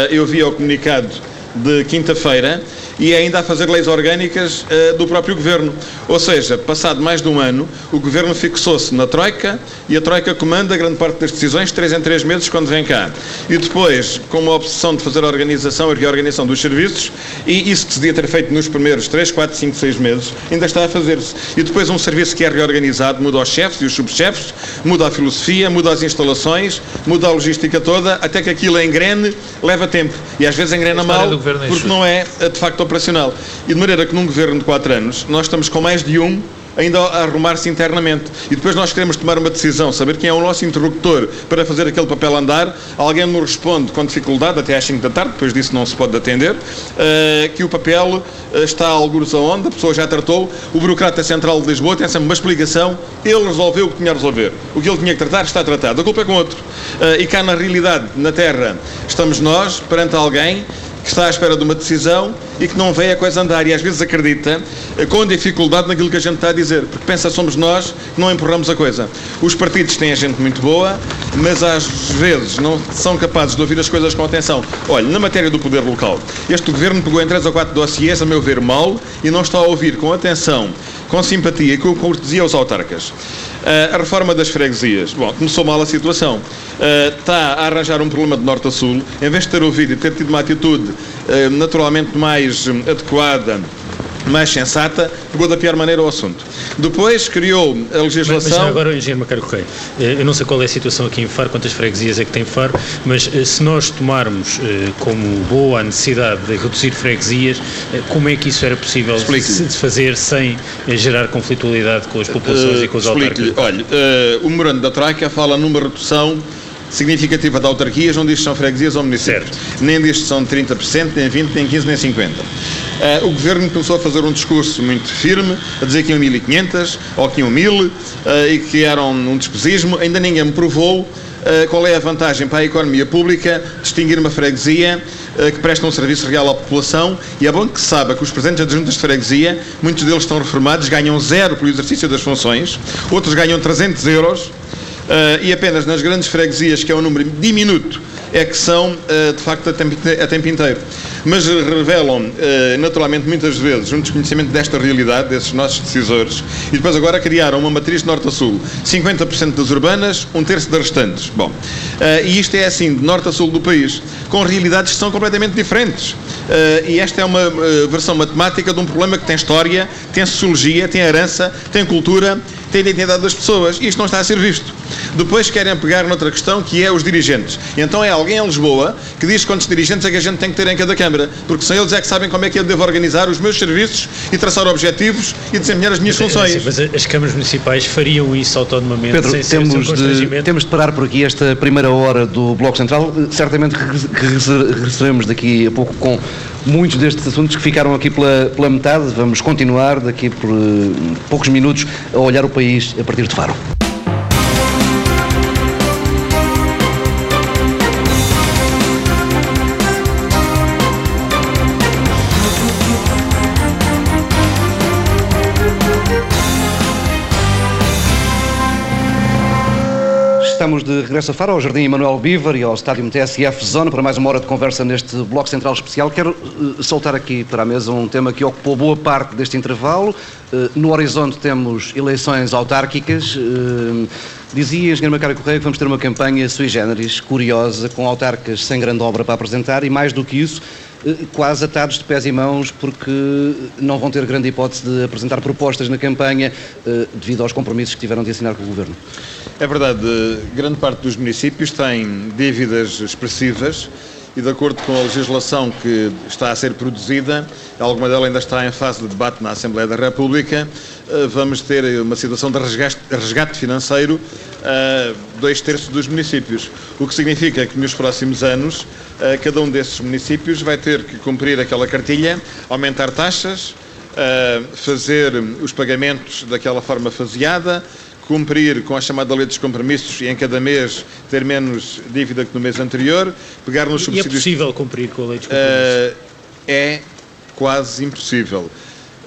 eu vi o comunicado de quinta-feira e ainda a fazer leis orgânicas uh, do próprio Governo. Ou seja, passado mais de um ano, o Governo fixou-se na Troika e a Troika comanda grande parte das decisões, três em três meses, quando vem cá. E depois, com uma obsessão de fazer a organização e reorganização dos serviços, e isso que se devia ter feito nos primeiros três, quatro, cinco, seis meses, ainda está a fazer-se. E depois um serviço que é reorganizado, muda os chefes e os subchefes, muda a filosofia, muda as instalações, muda a logística toda, até que aquilo engrene, leva tempo. E às vezes engrena mal, é porque não é, de facto, operacional. E de maneira que num governo de quatro anos, nós estamos com mais de um ainda a arrumar-se internamente. E depois nós queremos tomar uma decisão, saber quem é o nosso interlocutor para fazer aquele papel andar. Alguém nos responde com dificuldade, até às 5 da tarde, depois disso não se pode atender, uh, que o papel uh, está a alguns aonde, a pessoa já tratou, o burocrata central de Lisboa tem sempre uma explicação, ele resolveu o que tinha a resolver. O que ele tinha que tratar está tratado. A culpa é com outro. Uh, e cá na realidade, na Terra, estamos nós perante alguém que está à espera de uma decisão e que não vê a coisa andar e às vezes acredita eh, com dificuldade naquilo que a gente está a dizer, porque pensa somos nós que não empurramos a coisa. Os partidos têm a gente muito boa, mas às vezes não são capazes de ouvir as coisas com atenção. Olha, na matéria do poder local, este governo pegou em três ou quatro dossiês, a meu ver, mal, e não está a ouvir com atenção, com simpatia e com cortesia os autarcas. Uh, a reforma das freguesias. Bom, começou mal a situação. Uh, está a arranjar um problema de norte a sul. Em vez de ter ouvido e ter tido uma atitude uh, naturalmente mais adequada mais sensata, pegou da pior maneira o assunto. Depois criou a legislação. Mas, mas agora, engenheiro Macaro Correia, eu não sei qual é a situação aqui em Faro, quantas freguesias é que tem Faro, mas se nós tomarmos como boa a necessidade de reduzir freguesias, como é que isso era possível de fazer sem gerar conflitualidade com as populações uh, e com os autarcas? Olha, uh, o memorando da Troika fala numa redução significativa de autarquias, não diz que são freguesias ou municípios. Certo. Nem diz que são 30%, nem 20%, nem 15%, nem 50%. Uh, o governo começou a fazer um discurso muito firme, a dizer que iam 1.500 ou que iam 1.000 uh, e que eram um despesismo. Ainda ninguém me provou uh, qual é a vantagem para a economia pública distinguir uma freguesia que presta um serviço real à população e é bom que se saiba que os presidentes das juntas de freguesia, muitos deles estão reformados, ganham zero pelo exercício das funções, outros ganham 300 euros e apenas nas grandes freguesias, que é um número diminuto, é que são, uh, de facto, a tempo, inteiro. Mas revelam, uh, naturalmente, muitas vezes, um desconhecimento desta realidade, desses nossos decisores, e depois agora criaram uma matriz de norte a sul. 50% das urbanas, um terço das restantes. Bom, e isto é assim, de norte a sul do país, com realidades que são completamente diferentes. e esta é uma versão matemática de um problema que tem história, tem sociologia, tem herança, tem cultura, tem identidade das pessoas. E isto não está a ser visto. Depois querem pegar noutra questão que é os dirigentes. E então é alguém em Lisboa que diz quantos dirigentes é que a gente tem que ter em cada Câmara, porque são eles é que sabem como é que eu devo organizar os meus serviços e traçar objetivos e desempenhar as minhas funções. Mas as câmaras municipais fariam isso autonomamente Pedro, sem temos de, temos de parar por aqui esta primeira hora do Bloco Central. Certamente que regressaremos daqui a pouco com muitos destes assuntos que ficaram aqui pela, pela metade. Vamos continuar daqui por uh, poucos minutos a olhar o país a partir de Faro. Estamos de regresso a Faro, ao Jardim Emanuel Bivar e ao Estádio TSF Zona para mais uma hora de conversa neste Bloco Central Especial. Quero uh, soltar aqui para a mesa um tema que ocupou boa parte deste intervalo. Uh, no horizonte temos eleições autárquicas. Uh, dizia Engenheiro Macário Correia que vamos ter uma campanha sui generis, curiosa, com autarcas sem grande obra para apresentar e mais do que isso, quase atados de pés e mãos porque não vão ter grande hipótese de apresentar propostas na campanha devido aos compromissos que tiveram de assinar com o Governo. É verdade, grande parte dos municípios tem dívidas expressivas e, de acordo com a legislação que está a ser produzida, alguma dela ainda está em fase de debate na Assembleia da República, eh, vamos ter uma situação de resgate financeiro a dois terços dos municípios. O que significa que nos próximos anos, eh, cada um desses municípios vai ter que cumprir aquela cartilha, aumentar taxas, eh, fazer os pagamentos daquela forma faseada, cumprir com a chamada lei dos compromissos e em cada mês ter menos dívida que no mês anterior, pegar nos subsídios... E é possível cumprir com a lei dos compromissos? Uh, é quase impossível.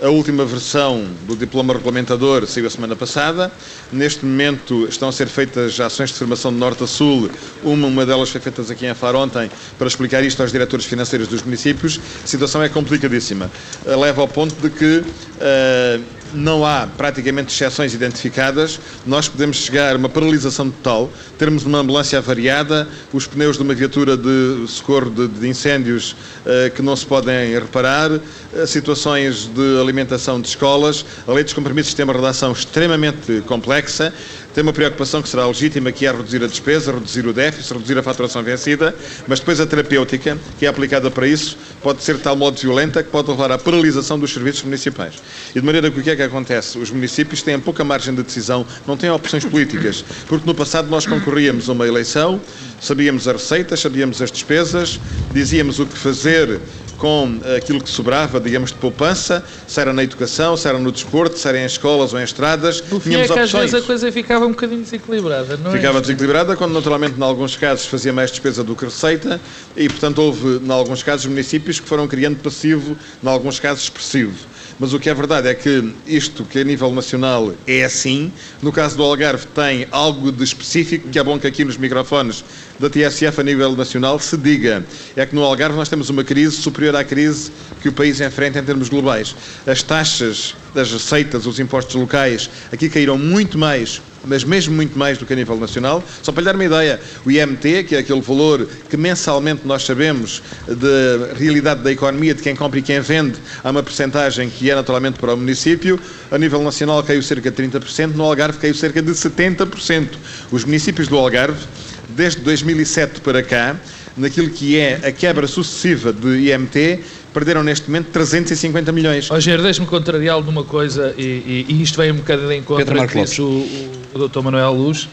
A última versão do diploma regulamentador saiu a semana passada. Neste momento estão a ser feitas ações de formação de norte a sul. Uma, uma delas foi feita aqui em Faro ontem para explicar isto aos diretores financeiros dos municípios. A situação é complicadíssima. Leva ao ponto de que uh, não há praticamente exceções identificadas, nós podemos chegar a uma paralisação total, termos uma ambulância avariada, os pneus de uma viatura de socorro de, de incêndios uh, que não se podem reparar, uh, situações de alimentação de escolas, a lei dos compromissos tem uma redação extremamente complexa, tem uma preocupação que será legítima, que é reduzir a despesa, reduzir o déficit, reduzir a faturação vencida, mas depois a terapêutica, que é aplicada para isso, pode ser de tal modo violenta que pode levar à paralisação dos serviços municipais. E de maneira que o que é que acontece? Os municípios têm pouca margem de decisão, não têm opções políticas, porque no passado nós concorríamos a uma eleição, sabíamos as receitas, sabíamos as despesas, dizíamos o que fazer com aquilo que sobrava, digamos, de poupança, se era na educação, se era no desporto, se era em escolas ou em estradas. O fim é que às vezes a coisa ficava um bocadinho desequilibrada, não é? Ficava desequilibrada quando, naturalmente, em alguns casos fazia mais despesa do que receita e, portanto, houve, em alguns casos, municípios que foram criando passivo, em alguns casos, expressivo. Mas o que é verdade é que isto, que a nível nacional é assim, no caso do Algarve tem algo de específico, que é bom que aqui nos microfones da TSF a nível nacional se diga. É que no Algarve nós temos uma crise superior à crise que o país enfrenta em termos globais. As taxas das receitas, os impostos locais, aqui caíram muito mais mas mesmo muito mais do que a nível nacional. Só para lhe dar uma ideia, o IMT, que é aquele valor que mensalmente nós sabemos da realidade da economia, de quem compra e quem vende, há uma percentagem que é naturalmente para o município, a nível nacional caiu cerca de 30%, no Algarve caiu cerca de 70%. Os municípios do Algarve, desde 2007 para cá, naquilo que é a quebra sucessiva de IMT, perderam neste momento 350 milhões. Rogério, deixe-me contrariá-lo numa coisa, e, e, e, isto vem um bocadinho em contra que disse o, o, o Dr. Manuel Luz.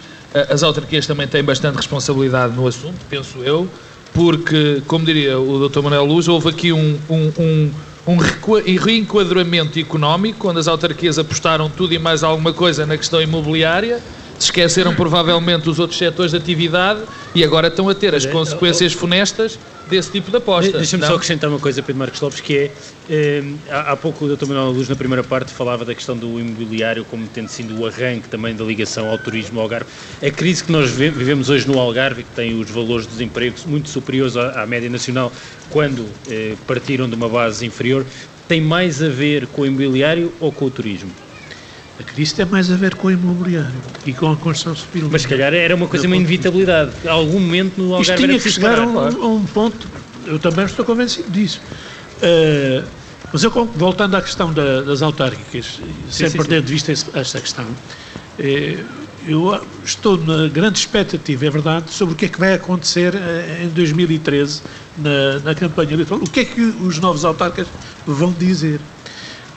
As autarquias também têm bastante responsabilidade no assunto, penso eu, porque, como diria o Dr. Manuel Luz, houve aqui um, um, um um reenquadramento económico, onde as autarquias apostaram tudo e mais alguma coisa na questão imobiliária, se esqueceram provavelmente os outros setores de atividade e agora estão a ter as é, consequências funestas desse tipo de aposta. Deixa-me só acrescentar uma coisa, Pedro Marcos Lopes, que é, eh, há pouco o Dr. Manuel Luz, na primeira parte, falava da questão do imobiliário como tendo sido o arranque também da ligação ao turismo ao Algarve. A crise que nós vivemos hoje no Algarve, que tem os valores de desemprego muito superiores à, à média nacional, quando eh, partiram de uma base inferior, tem mais a ver com o imobiliário ou com o turismo? A crise tem mais a ver com o imobiliário e com a construção civil. Mas se calhar era uma coisa, uma inevitabilidade. A algum momento no Algarve Isto tinha que chegar a um, a um, ponto, eu também estou convencido disso. Uh, mas eu, voltando à questão da, das autárquicas, sem sim, perder sim. de vista esta questão, uh, eu estou na grande expectativa, é verdade, sobre o que é que vai acontecer uh, em 2013 na, na campanha eleitoral. O que é que os novos autarcas vão dizer?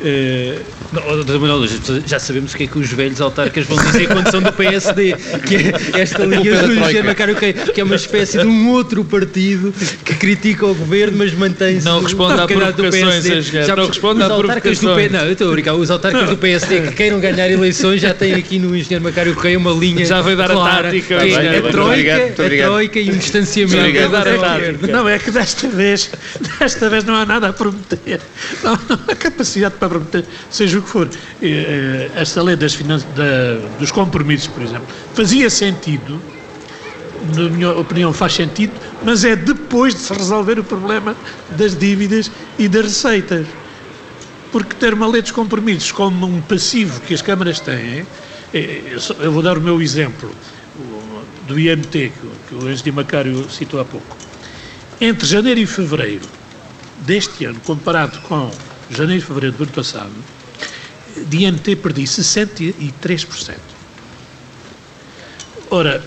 Uh, não, já sabemos o que é que os velhos autarcas vão dizer quando são do PSD, que é esta linha do Engenheiro Macário, que é uma espécie de um outro partido que critica o governo, mas mantém-se. Não responde a provocações, já não responde a provocações. Não, eu estou a brincar, os autarcas do PSD que queiram ganhar eleições já têm aqui no Engenheiro Macário Correia uma linha. Já vai dar clara, a tática. É a, troika, a troika e um distanciamento. Não, é que desta vez, desta vez não há nada a prometer. Não, não há capacidade para prometer, seja o que for. Eh, esta lei das da, dos compromissos, por exemplo, fazia sentido, na minha opinião faz sentido, mas é depois de se resolver o problema das dívidas e das receitas. Porque ter uma lei dos compromissos como um passivo que as câmaras têm, eh, eu vou dar o meu exemplo do IMT, que o engenheiro Macário citou há pouco. Entre janeiro e fevereiro deste ano, comparado com janeiro e fevereiro do ano passado, de IMT perdi 63%. Ora,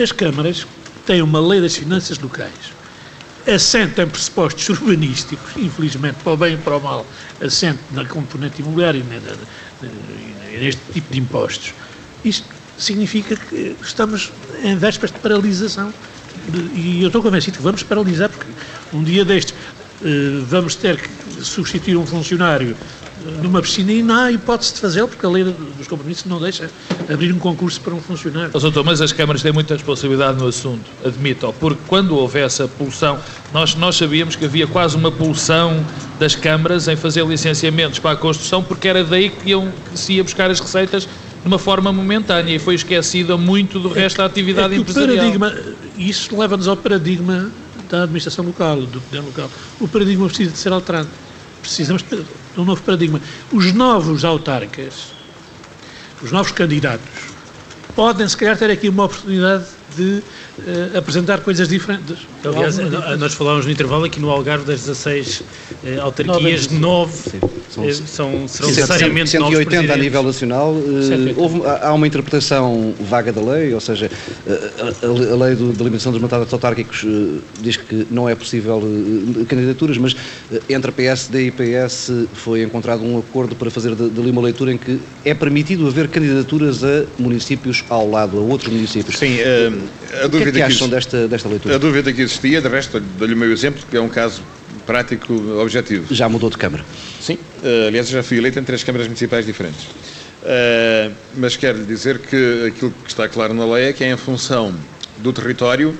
as câmaras têm uma lei das finanças locais, assentam pressupostos urbanísticos, infelizmente, para o bem e para o mal, assente na componente imobiliária e neste tipo de impostos. Isto significa que estamos em vésperas de paralisação. E eu estou convencido que vamos paralisar, porque um dia destes vamos ter que substituir um funcionário numa piscina e não há hipótese de fazê-lo, porque a lei dos compromissos não deixa abrir um concurso para um funcionário. Mas, doutor, mas as câmaras têm muita responsabilidade no assunto, admito, porque quando houve essa pulsão, nós, nós sabíamos que havia quase uma pulsão das câmaras em fazer licenciamentos para a construção, porque era daí que, iam, que se ia buscar as receitas de uma forma momentânea e foi esquecida muito do resto da atividade é empresarial. O paradigma, isso leva-nos ao paradigma da administração local, do poder local. O paradigma precisa de ser alterado. Precisamos de um novo paradigma. Os novos autarcas, os novos candidatos, podem, se calhar, ter aqui uma oportunidade de uh, apresentar coisas diferentes. Aliás, nós falámos no intervalo aqui no Algarve das 16 uh, autarquias, 9 são, eh, são, serão necessariamente 180 a nível nacional. Uh, houve, há uma interpretação vaga da lei, ou seja, a, a, a lei do, da limitação dos mandatos autárquicos diz que não é possível candidaturas, mas entre a PSD e PS foi encontrado um acordo para fazer dali uma leitura em que é permitido haver candidaturas a municípios ao lado, a outros municípios. Sim, a dúvida que, é que acham que desta, desta leitura? A dúvida que existia, de resto, dou-lhe o meu exemplo, que é um caso prático objetivo. Já mudou de Câmara? Sim, uh, aliás, já fui eleito em três câmaras municipais diferentes. Uh, mas quero dizer que aquilo que está claro na lei é que é em função do território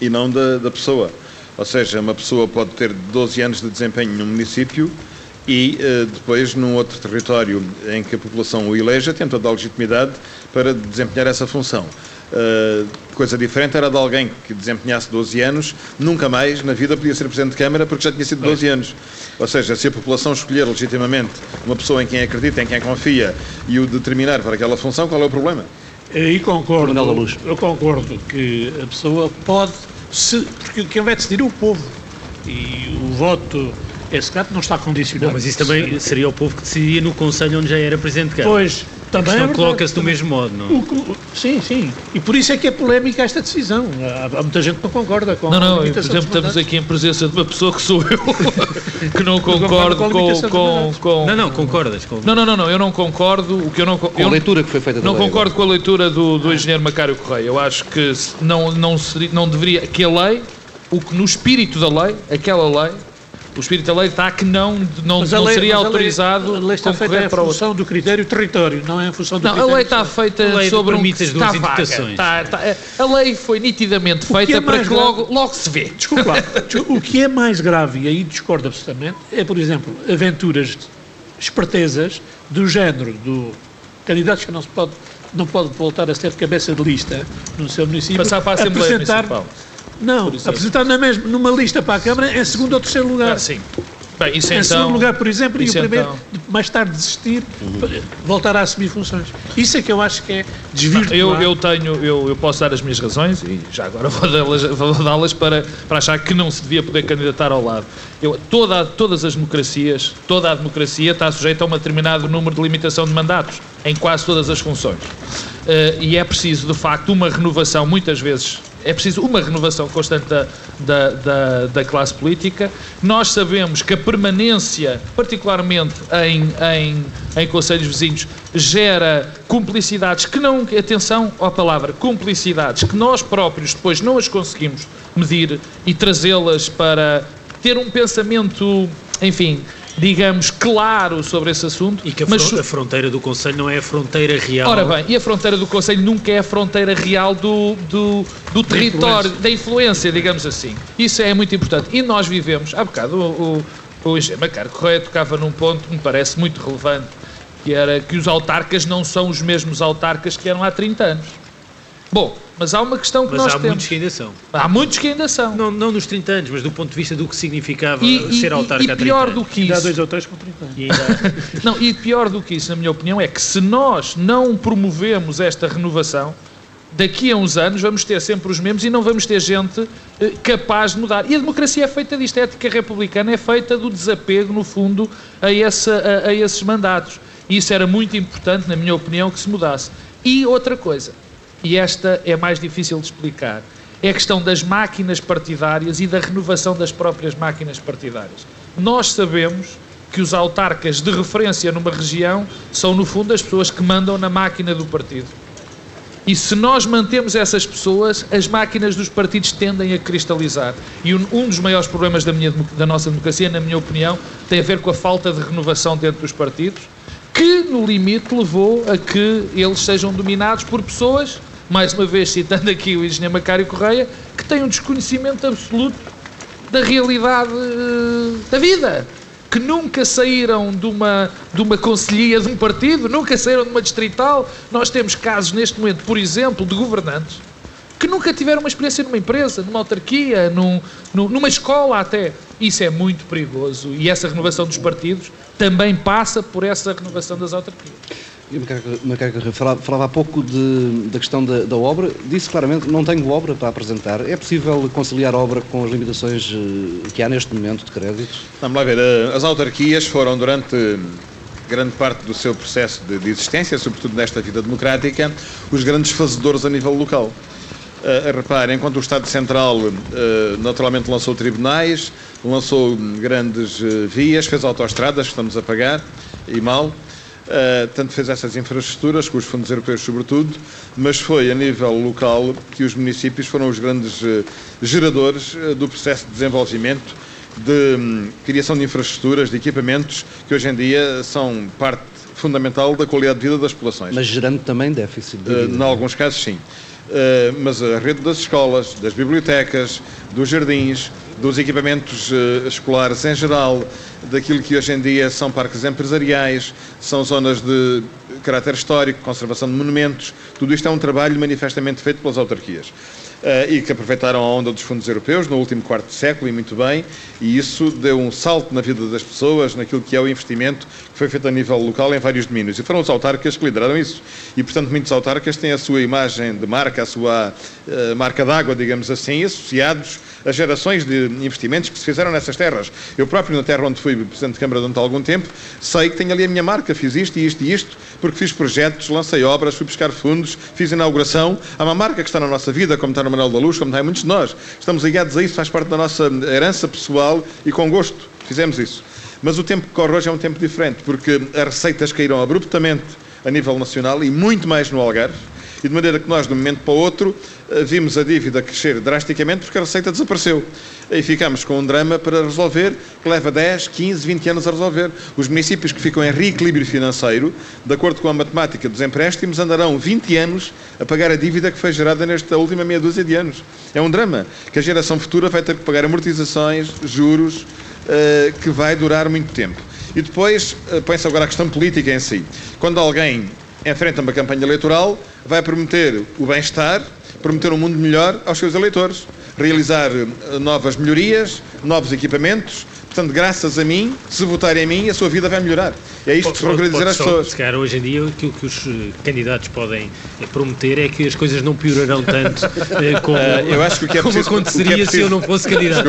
e não da, da pessoa. Ou seja, uma pessoa pode ter 12 anos de desempenho num município e uh, depois num outro território em que a população o eleja, tem toda a legitimidade para desempenhar essa função. Uh, coisa diferente era de alguém que desempenhasse 12 anos, nunca mais na vida podia ser Presidente de Câmara porque já tinha sido 12 anos. Ou seja, se a população escolher legitimamente uma pessoa em quem acredita, em quem confia e o determinar para aquela função, qual é o problema? E concordo, eu concordo que a pessoa pode, se, porque quem vai decidir é o povo. E o voto esse gato não está condicionado. Não, mas isso também seria o povo que decidia no Conselho onde já era Presidente de Câmara. Pois, também é coloca-se do mesmo modo, não? O, sim, sim. E por isso é que é polémica esta decisão. Há, há muita gente que não concorda com Não, não, por exemplo, estamos aqui em presença de uma pessoa que sou eu, (laughs) que não concordo com, com, com, com, Não, não, concordas com... Não, não, não, não, eu não concordo. O que eu não, com a leitura que foi feita Não concordo com a leitura do, do engenheiro Macário Correia. Eu acho que não, não, seria, não deveria... Que a lei, o que no espírito da lei, aquela lei, o espírito da lei está que não, não, não lei, seria autorizado a lei, a lei está feita em função do critério território, não é em função do não, critério... Não, a lei está feita lei sobre um... Está vaga, está, está, a lei foi nitidamente feita é para que logo, logo se vê. Desculpa lá, (laughs) o que é mais grave, e aí discordo absolutamente, é, por exemplo, aventuras espertezas do género do candidatos que não se pode não pode voltar a ser cabeça de lista no seu município. Passar para a Assembleia apresentar, Municipal. Não, apresentar na mesma, numa lista para a Câmara é segundo ou terceiro lugar. Ah, sim. Bem, isso em então, segundo lugar, por exemplo, e o primeiro, então... mais tarde desistir, uhum. voltar a assumir funções. Isso é que eu acho que é desvirtuar. Eu, eu tenho, eu, eu posso dar as minhas razões e já agora (laughs) vou dá-las dá para, para achar que não se devia poder candidatar ao lado. Eu, toda, todas as democracias, toda a democracia está sujeita a um determinado número de limitação de mandatos em quase todas as funções. Uh, e é preciso, de facto, uma renovação, muitas vezes é preciso uma renovação constante da, da, da, da classe política. Nós sabemos que a permanência, particularmente em, em, em conselhos vizinhos, gera cumplicidades que não, atenção à palavra, cumplicidades que nós próprios depois não as conseguimos medir e trazê-las para ter um pensamento, enfim, digamos, claro sobre esse assunto. E que a, mas, a fronteira do Conselho não é a fronteira real. Ora bem, e a fronteira do Conselho nunca é a fronteira real do, do, do Da território, influência. da influência, digamos assim. Isso é muito importante. E nós vivemos, há bocado o, o, o engenheiro Correia tocava num ponto que me parece muito relevante, que era que os autarcas não são os mesmos autarcas que eram há 30 anos. Bom, mas há uma questão que Mas nós há temos. muitos que ainda são. Há muitos que ainda são. Não, não nos 30 anos, mas do ponto de vista do que significava E, e- ser autarca e há 30 pior anos. do que Ainda há isso, dois ou três com 30 anos. E ainda- (laughs) Não, e pior do que isso, na minha opinião, é que se nós não promovemos esta renovação, daqui a uns anos vamos ter sempre os mesmos e não vamos ter gente eh, capaz de mudar. E a democracia é feita disto, a ética republicana é feita do desapego, no fundo, a, esse, a, a esses mandatos. E isso era muito importante, na minha opinião, que se mudasse. E outra coisa, e esta é mais difícil de explicar, é a questão das máquinas partidárias e da renovação das próprias máquinas partidárias. Nós sabemos que os autarcas de referência numa região são, no fundo, as pessoas que mandam na máquina do partido. E se nós mantemos essas pessoas, as máquinas dos partidos tendem a cristalizar. E um, dos maiores problemas da, minha da nossa democracia, na minha opinião, tem a ver com a falta de renovação dentro dos partidos, que no limite levou a que eles sejam dominados por pessoas, mais uma vez citando aqui o engenheiro Macário Correia, que têm um desconhecimento absoluto da realidade eh, da vida. Que nunca saíram de uma, de uma conselhia de um partido, nunca saíram de uma distrital. Nós temos casos neste momento, por exemplo, de governantes que nunca tiveram uma experiência numa empresa, numa autarquia, num, num- numa escola até. Isso é muito perigoso e essa renovação dos partidos também passa por essa renovação das autarquias. E o Macaco, Macaco Correia falava, falava há pouco de- da questão da, da obra. Disse claramente não tenho obra para apresentar. É possível conciliar obra com as limitações eh, que há neste momento de créditos? Vamos lá ver, eh, as autarquias foram durante grande parte do seu processo de, de existência, sobretudo nesta vida democrática, os grandes fazedores a nível local. Uh, reparem, enquanto o Estado Central uh, naturalmente lançou tribunais, lançou hum, grandes uh, vias, fez autoestradas que estamos a pagar, e mal, Uh, tanto fez essas infraestruturas, com os fundos europeus sobretudo, mas foi a nível local que os municípios foram os grandes uh, geradores uh, do processo de desenvolvimento, de hum, criação de infraestruturas, de equipamentos, que hoje em dia são parte fundamental da qualidade de vida das populações. Mas gerando também déficit de vida. em alguns casos, sim. Uh, mas a rede das escolas, das bibliotecas, dos jardins, dos equipamentos uh, escolares em geral, daquilo que hoje em dia são parques empresariais, são zonas de caráter histórico, conservação de monumentos, tudo isto é um trabalho manifestamente feito pelas autarquias. Uh, e que aproveitaram a onda dos fundos europeus no último quarto de século, e muito bem, e isso deu um salto na vida das pessoas, naquilo que é o investimento que foi feito a nível local em vários domínios. E foram os autarcas que lideraram isso. E, portanto, muitos autarcas têm a sua imagem de marca, a sua uh, marca d'água, digamos assim, associados a gerações de investimentos que se fizeram nessas terras. Eu próprio, na terra onde fui Presidente de Câmara durante algum tempo, sei que tenho ali a minha marca, fiz isto e isto e isto, porque fiz projetos, lancei obras, fui buscar fundos, fiz inauguração. Há uma marca que está na nossa vida, como está no Manuel da Luz, como em muitos de nós. Estamos ligados a isso, faz parte da nossa herança pessoal e com gosto fizemos isso. Mas o tempo que corre hoje é um tempo diferente, porque as receitas caíram abruptamente a nível nacional e muito mais no Algarve. E de maneira que nós, de um momento para o outro, vimos a dívida crescer drasticamente porque a receita desapareceu. E ficamos com um drama para resolver que leva 10, 15, 20 anos a resolver. Os municípios que ficam em reequilíbrio financeiro, de acordo com a matemática dos empréstimos, andarão 20 anos a pagar a dívida que foi gerada nesta última meia dúzia de anos. É um drama que a geração futura vai ter que pagar amortizações, juros, eh, que vai durar muito tempo. E depois, eh, põe-se agora a questão política em si. Quando alguém enfrenta uma campanha eleitoral, vai prometer o bem-estar, prometer um mundo melhor aos seus eleitores, realizar eh, novas melhorias, novos equipamentos. Portanto, graças a mim, se votarem em mim, a sua vida vai melhorar. É isto que se procura dizer Pode às pessoas. Se calhar hoje em dia aquilo que os eh, candidatos podem eh, prometer é que as coisas não piorarão tanto (laughs) como, eu acho que o que é como preciso- o que é aconteceria se preciso- eu não fosse candidato.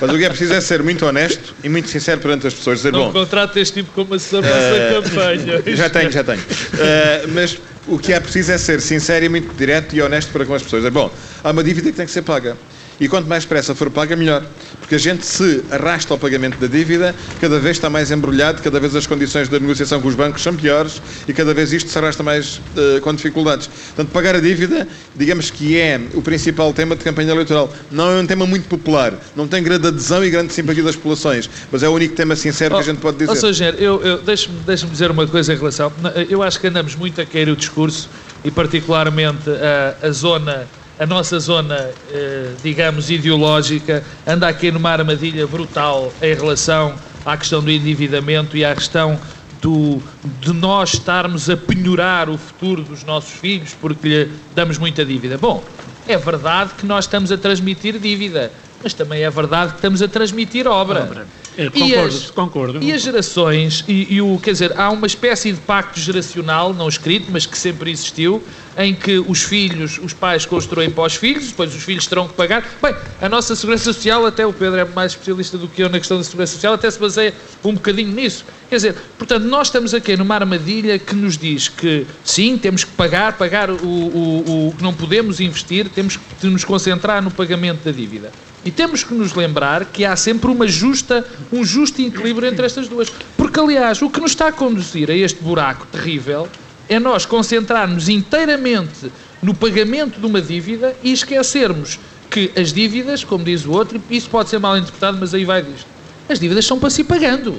Mas o que é preciso é ser muito honesto e muito sincero perante as pessoas. Dizer, Não bom, contrata este tipo como assessor para essa campanha. Já tenho, já tenho. Uh, (laughs) mas o que é preciso é ser sincero e muito direto e honesto para com as pessoas. É bom, há uma dívida que tem que ser paga. E quanto mais depressa for paga, melhor. Porque a gente se arrasta ao pagamento da dívida, cada vez está mais embrulhado, cada vez as condições da negociação com os bancos são piores e cada vez isto se arrasta mais uh, com dificuldades. Portanto, pagar a dívida, digamos que é o principal tema de campanha eleitoral. Não é um tema muito popular, não tem grande adesão e grande simpatia das populações, mas é o único tema sincero oh, que a gente pode dizer. Ou seja, eu, eu, deixe-me deixe dizer uma coisa em relação. Eu acho que andamos muito a querer o discurso e, particularmente, a, a zona a nossa zona, eh, digamos, ideológica anda aqui numa armadilha brutal em relação à questão do endividamento e à questão do, de nós estarmos a penhorar o futuro dos nossos filhos porque lhe damos muita dívida. Bom, é verdade que nós estamos a transmitir dívida, mas também é verdade que estamos a transmitir obra. obra. É, concordo, e as, concordo. E as gerações, e, e, o, quer dizer, há uma espécie de pacto geracional, não escrito, mas que sempre existiu, em que os filhos, os pais constroem para os filhos, depois os filhos terão que pagar. Bem, a nossa Segurança Social, até o Pedro é mais especialista do que eu na questão da Segurança Social, até se baseia um bocadinho nisso. Quer dizer, portanto, nós estamos aqui numa armadilha que nos diz que sim, temos que pagar, pagar o, o, o que não podemos investir, temos que nos concentrar no pagamento da dívida. E temos que nos lembrar que há sempre uma justa, um justo equilíbrio entre estas duas. Porque, aliás, o que nos está a conduzir a este buraco terrível é nós concentrarmos inteiramente no pagamento de uma dívida e esquecermos que as dívidas, como diz o outro, isso pode ser mal interpretado, mas aí vai disto. As dívidas são para se ir pagando.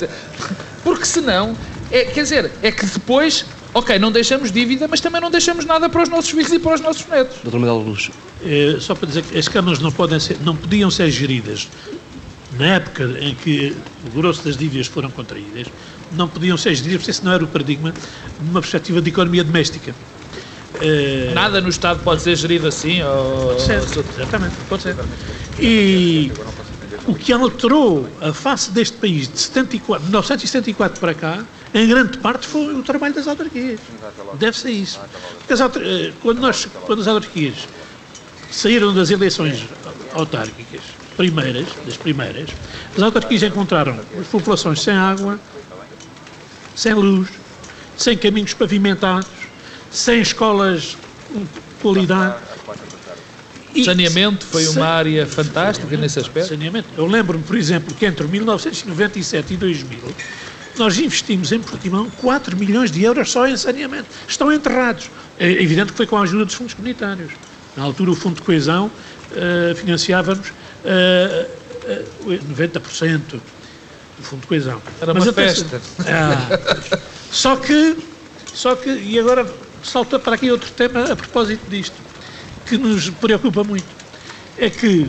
(laughs) Porque senão, é, quer dizer, é que depois ok, não deixamos dívida, mas também não deixamos nada para os nossos filhos e para os nossos netos. Doutor Manuel Luz. É, só para dizer que as câmaras não, podem ser, não podiam ser geridas na época em que o grosso das dívidas foram contraídas, não podiam ser geridas, porque esse não era o paradigma de uma perspectiva de economia doméstica. É... Nada no Estado pode ser gerido assim? Ou... Pode ser, exatamente, pode ser. E o que alterou a face deste país de 74, 1974 para cá, em grande parte foi o trabalho das autarquias. Deve ser isso. As eh, quando, nós, quando as autarquias saíram das eleições autárquicas, primeiras, das primeiras, as autarquias encontraram as populações sem água, sem luz, sem caminhos pavimentados, sem escolas de qualidade e saneamento foi uma área fantástica nesse aspecto? Saneamento. Eu lembro-me, por exemplo, que entre 1997 e 2000 nós investimos em Portimão 4 milhões de euros só em saneamento. Estão enterrados. É evidente que foi com a ajuda dos fundos comunitários. Na altura, o Fundo de Coesão uh, financiava-nos uh, uh, 90% do Fundo de Coesão. Era Mas uma festa. Ah, só que, só que, e agora salta para aqui outro tema a propósito disto que nos preocupa muito é que,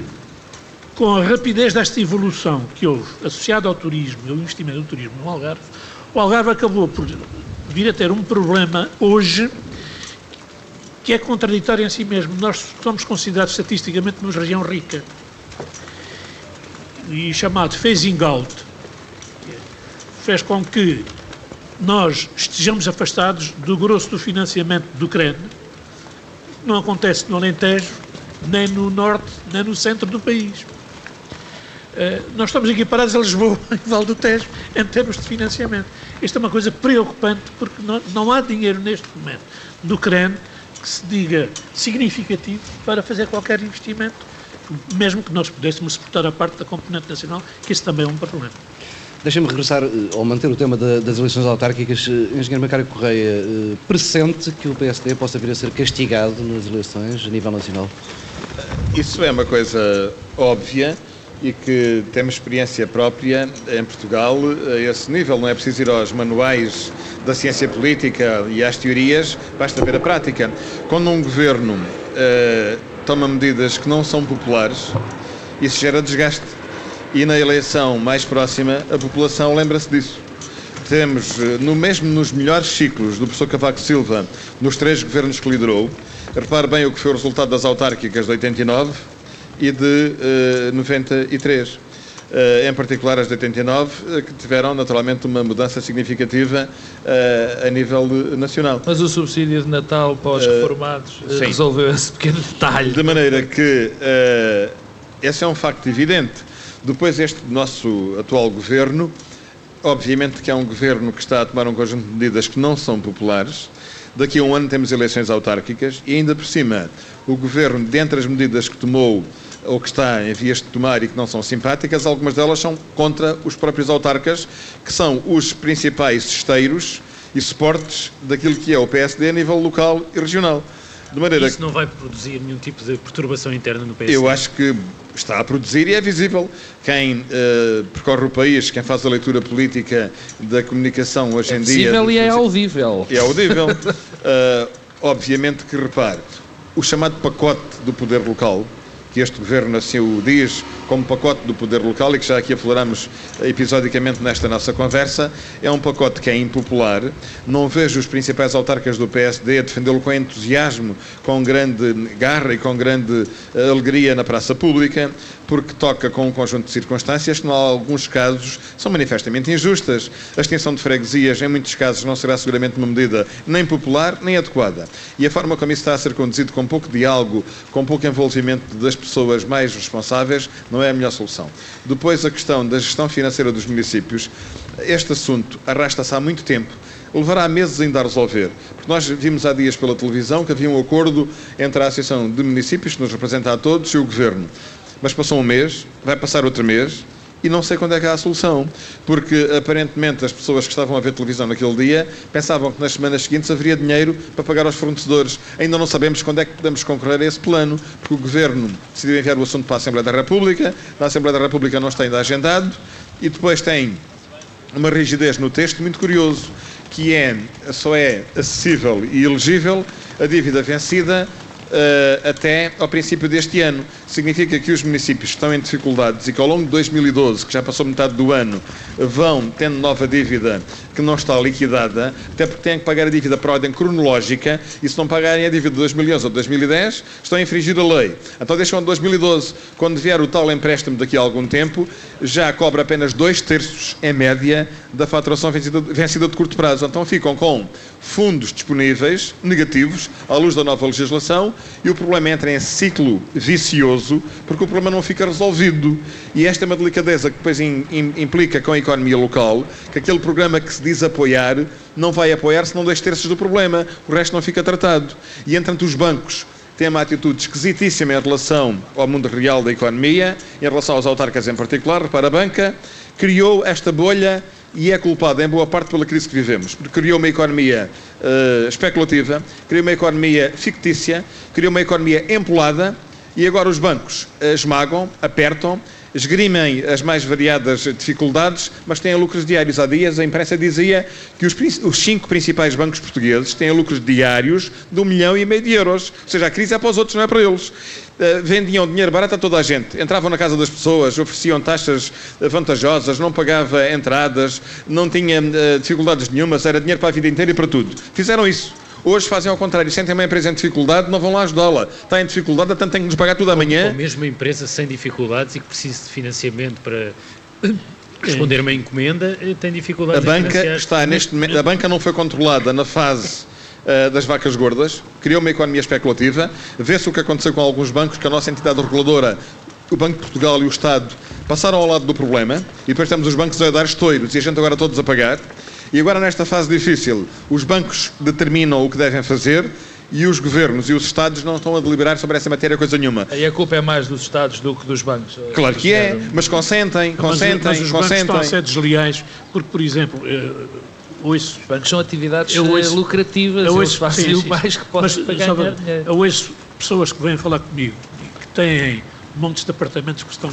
com a rapidez desta evolução que houve, associada ao turismo e ao investimento no turismo no Algarve, o Algarve acabou por vir a ter um problema hoje que é contraditório em si mesmo. Nós somos considerados estatisticamente uma região rica e chamado phasing out fez com que nós estejamos afastados do grosso do financiamento do CREN não acontece no Alentejo, nem no norte, nem no centro do país. Uh, nós estamos equiparados a Lisboa (laughs) e Val do Tejo em termos de financiamento. Isto é uma coisa preocupante porque não, não há dinheiro neste momento do CREN que se diga significativo para fazer qualquer investimento, mesmo que nós pudéssemos suportar a parte da componente nacional, que isso também é um problema. Deixem-me regressar, ou eh, manter o tema da, das eleições autárquicas. Eh, Engenheiro Macário Correia, eh, pressente que o PSD possa vir a ser castigado nas eleições a nível nacional? Isso é uma coisa óbvia e que temos experiência própria em Portugal a esse nível. Não é preciso ir aos manuais da ciência política e às teorias, basta ver a prática. Quando um governo uh, toma medidas que não são populares, isso gera desgaste e na eleição mais próxima a população lembra-se disso. Temos, eh, no mesmo nos melhores ciclos do professor Cavaco Silva, nos três governos que liderou, repare bem o que foi o resultado das autárquicas de 89 e de uh, 93. Uh, em particular as de 89, uh, que tiveram naturalmente uma mudança significativa uh, a nível nacional. Mas o subsídio de Natal para os reformados resolveu esse pequeno detalhe. De maneira que esse é um facto evidente. Depois, este nosso atual governo, obviamente que é um governo que está a tomar um conjunto de medidas que não são populares, Daqui a um ano temos eleições autárquicas e ainda por cima o Governo, dentre as medidas que tomou ou que está em vias de tomar e que não são simpáticas, algumas delas são contra os próprios autarcas, que são os principais esteiros e suportes daquilo que é o PSD a nível local e regional. De maneira Isso não vai produzir nenhum tipo de perturbação interna no PSD? Eu acho que está a produzir e é visível. Quem uh, percorre o país, quem faz a leitura política da comunicação hoje é em dia... É visível e é audível. É audível. (laughs) uh, obviamente que, repare, o chamado pacote do poder local, que este governo assim diz como pacote do poder local e que já aqui afloramos episodicamente nesta nossa conversa, é um pacote que é impopular. Não vejo os principais autarcas do PSD a defendê-lo com entusiasmo, com grande garra e com grande eh, alegria na praça pública, porque toca com um conjunto de circunstâncias que, em alguns casos, são manifestamente injustas. A extinção de freguesias, em muitos casos, não será seguramente uma medida nem popular nem adequada. E a forma como isso está a ser conduzido, com pouco diálogo, com pouco envolvimento das pessoas mais responsáveis, não é a melhor solução. Depois, a questão da gestão financeira dos municípios. Este assunto arrasta-se há muito tempo levará meses ainda a resolver. Porque nós vimos há dias pela televisão que havia um acordo entre a Associação de Municípios, que nos representa a todos, e o Governo. Mas passou um mês, vai passar outro mês, e não sei quando é que há a solução, porque aparentemente as pessoas que estavam a ver televisão naquele dia pensavam que nas semanas seguintes haveria dinheiro para pagar aos fornecedores. Ainda não sabemos quando é que podemos concorrer a esse plano, porque o Governo decidiu enviar o assunto para a Assembleia da República, na Assembleia da República não está ainda agendado, e depois tem uma rigidez no texto muito curioso, que é, só é acessível e elegível a dívida vencida até ao princípio deste ano. Significa que os municípios estão em dificuldades e que ao longo de 2012, que já passou metade do ano, vão tendo nova dívida que não está liquidada, até porque têm que pagar a dívida por ordem cronológica, e se não pagarem a dívida de 2011 ou 2010, estão a infringir a lei. Então deixam de 2012. Quando vier o tal empréstimo daqui a algum tempo, já cobra apenas dois terços, em média, da faturação vencida, vencida de curto prazo. Então ficam com fundos disponíveis, negativos, à luz da nova legislação, e o problema entra em ciclo vicioso, porque o problema não fica resolvido. E esta é uma delicadeza que depois implica com a economia local, que aquele programa que se diz apoiar, não vai apoiar senão dois terços do problema, o resto não fica tratado. E entanto os bancos têm uma atitude esquisitíssima em relação ao mundo real da economia, em relação aos autarcas em particular, para a banca, criou esta bolha e é culpado em boa parte pela crise que vivemos, porque criou uma economia uh, especulativa, criou uma economia fictícia, criou uma economia empolada e agora os bancos esmagam, apertam esgrimem as mais variadas dificuldades, mas têm lucros diários. Há dias a imprensa dizia que os, os, cinco principais bancos portugueses têm lucros diários de um milhão e meio de euros. Ou seja, a crise é para os outros, não é para eles. Uh, vendiam dinheiro barato a toda a gente. Entravam na casa das pessoas, ofereciam taxas vantajosas, não pagava entradas, não tinha uh, dificuldades nenhumas, era dinheiro para a vida inteira e para tudo. Fizeram isso. Hoje fazem ao contrário, sentem uma empresa em dificuldade, não vão lá ajudá-la. Está em dificuldade, tanto tem que nos pagar tudo amanhã. Ou mesmo uma empresa sem dificuldades e que precisa de financiamento para (coughs) responder uma encomenda, eh, tem dificuldades a banca está neste momento, A banca não foi controlada na fase uh, das vacas gordas, criou uma economia especulativa. Vê-se o que aconteceu com alguns bancos, que a nossa entidade reguladora o Banco de Portugal e o Estado passaram ao lado do problema e depois temos os bancos a dar estoiros e a gente agora todos a pagar. E agora, nesta fase difícil, os bancos determinam o que devem fazer e os governos e os Estados não estão a deliberar sobre essa matéria coisa nenhuma. Aí a culpa é mais dos Estados do que dos bancos. Claro que é, mas consentem, consentem, mas, mas os consentem. bancos estão a ser desleais, porque, por exemplo, ouço... Os bancos são atividades eu ouço, lucrativas, eu ouço, fazem sim, sim, mais que podem ganhar dinheiro. Eu ouço pessoas que vêm falar comigo, que têm montes de apartamentos que estão,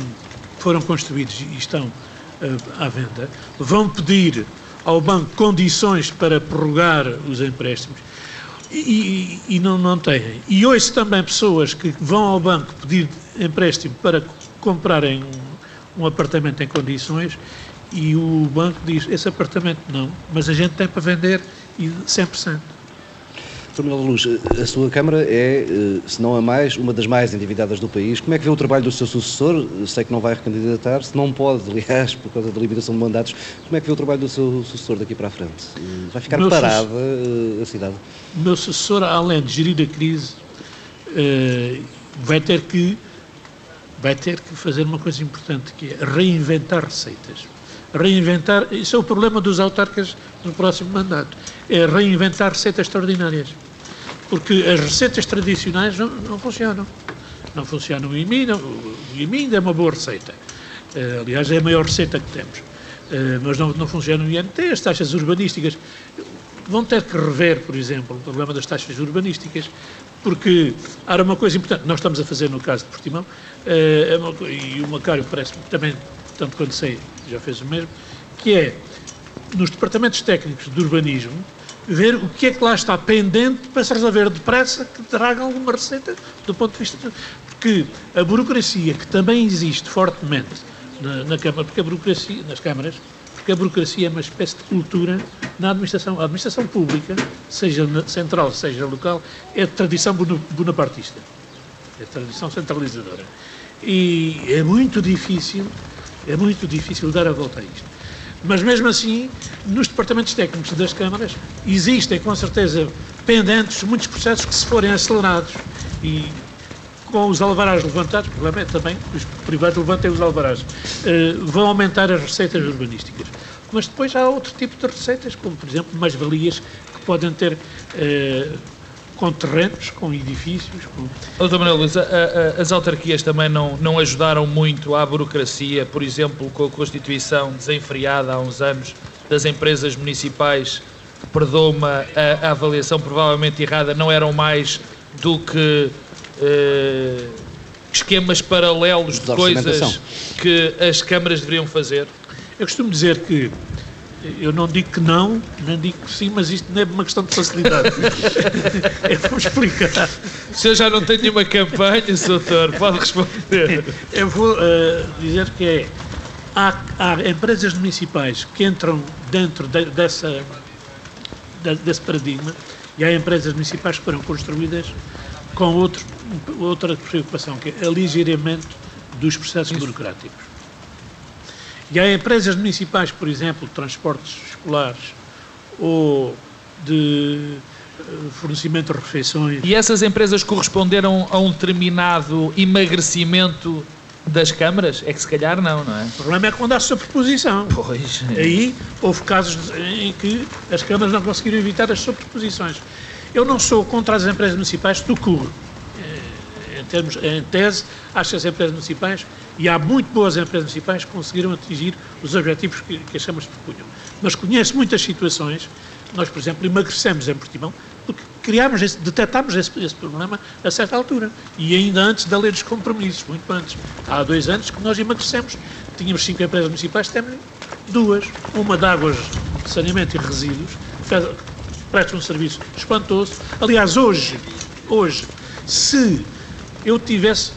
foram construídos e estão uh, à venda, vão pedir ao banco condições para prorrogar os empréstimos e, e, não, não têm. E ouço também pessoas que vão ao banco pedir empréstimo para comprarem um, um apartamento em condições e o banco diz: esse apartamento não, mas a gente tem para vender e 100%. Sr. Manuel Luz, a sua Câmara é, eh, se não a mais, uma das mais endividadas do país. Como é que vê o trabalho do seu sucessor? Sei que não vai recandidatar, se não pode, (laughs) aliás, por causa da limitação de mandatos, como é que vê o trabalho do seu sucessor daqui para a frente? Eh, vai ficar parada eh, a cidade? O meu sucessor, além de gerir a crise, vai ter que vai ter que fazer uma coisa importante, que é reinventar receitas. Reinventar. Isso é o problema dos autarcas no próximo mandato: é reinventar receitas extraordinárias. Porque as receitas tradicionais não, não funcionam. Não funcionam o IMI, não, o IMI ainda é uma boa receita. Uh, aliás, é a maior receita que temos. Uh, mas não, não funciona o INT, as taxas urbanísticas. Vão ter que rever, por exemplo, o problema das taxas urbanísticas, porque há uma coisa importante, nós estamos a fazer no caso de Portimão, uh, é uma, e o Macário parece também, tanto quanto sei, já fez o mesmo, que é, nos departamentos técnicos de urbanismo, ver o que é que lá está pendente para se resolver depressa, que traga alguma receita do ponto de vista. Porque a burocracia, que também existe fortemente na, na Câmara, porque a burocracia, nas câmaras, porque a burocracia é uma espécie de cultura na administração. A administração pública, seja central, seja local, é de tradição bonapartista. É de tradição centralizadora. E é muito difícil, é muito difícil dar a volta a isto. Mas mesmo assim, nos departamentos técnicos das câmaras, existem com certeza pendentes muitos processos que se forem acelerados e com os alvarás levantados, o problema é também os privados levantem os alvarás, uh, vão aumentar as receitas urbanísticas. Mas depois há outro tipo de receitas, como por exemplo mais-valias que podem ter uh, com terrenos, com edifícios. Com... Doutor Manuel Luís, a, a, as autarquias também não, não ajudaram muito à burocracia, por exemplo, com a constituição desenfreada há uns anos das empresas municipais, perdoa-me a, a avaliação provavelmente errada, não eram mais do que uh, esquemas paralelos de coisas que as câmaras deveriam fazer? Eu costumo dizer que eu não digo que não, nem digo que sim, mas isto não é uma questão de facilidade. (laughs) é para explicar. O senhor já não tem nenhuma campanha, doutor, pode responder. Eu vou uh, dizer que é. Há, há, empresas municipais que entram dentro de, dessa, de, desse paradigma e há empresas municipais que foram construídas com outro outra preocupação, que é aligeiramento dos processos Isso. burocráticos. E há empresas municipais, por exemplo, de transportes escolares ou de eh, fornecimento de refeições. E essas empresas corresponderam a um determinado emagrecimento das câmaras? É que se calhar não, não é? O problema é quando há sobreposição. Pois. Aí houve casos em que as câmaras não conseguiram evitar as sobreposições. Eu não sou contra as empresas municipais do curro em, termos, em tese, acho que as empresas municipais, e há muito boas empresas municipais, conseguiram atingir os objetivos que, que as câmaras propunham. Mas conheço muitas situações, nós, por exemplo, emagrecemos em Portimão, porque criámos esse, detectámos esse, esse, problema a certa altura. E ainda antes da lei dos compromissos, muito antes. Há dois anos que nós emagrecemos. Tínhamos cinco empresas municipais, temos duas. Uma de águas saneamento e resíduos, presta um serviço espantoso. Aliás, hoje, hoje, se eu tivesse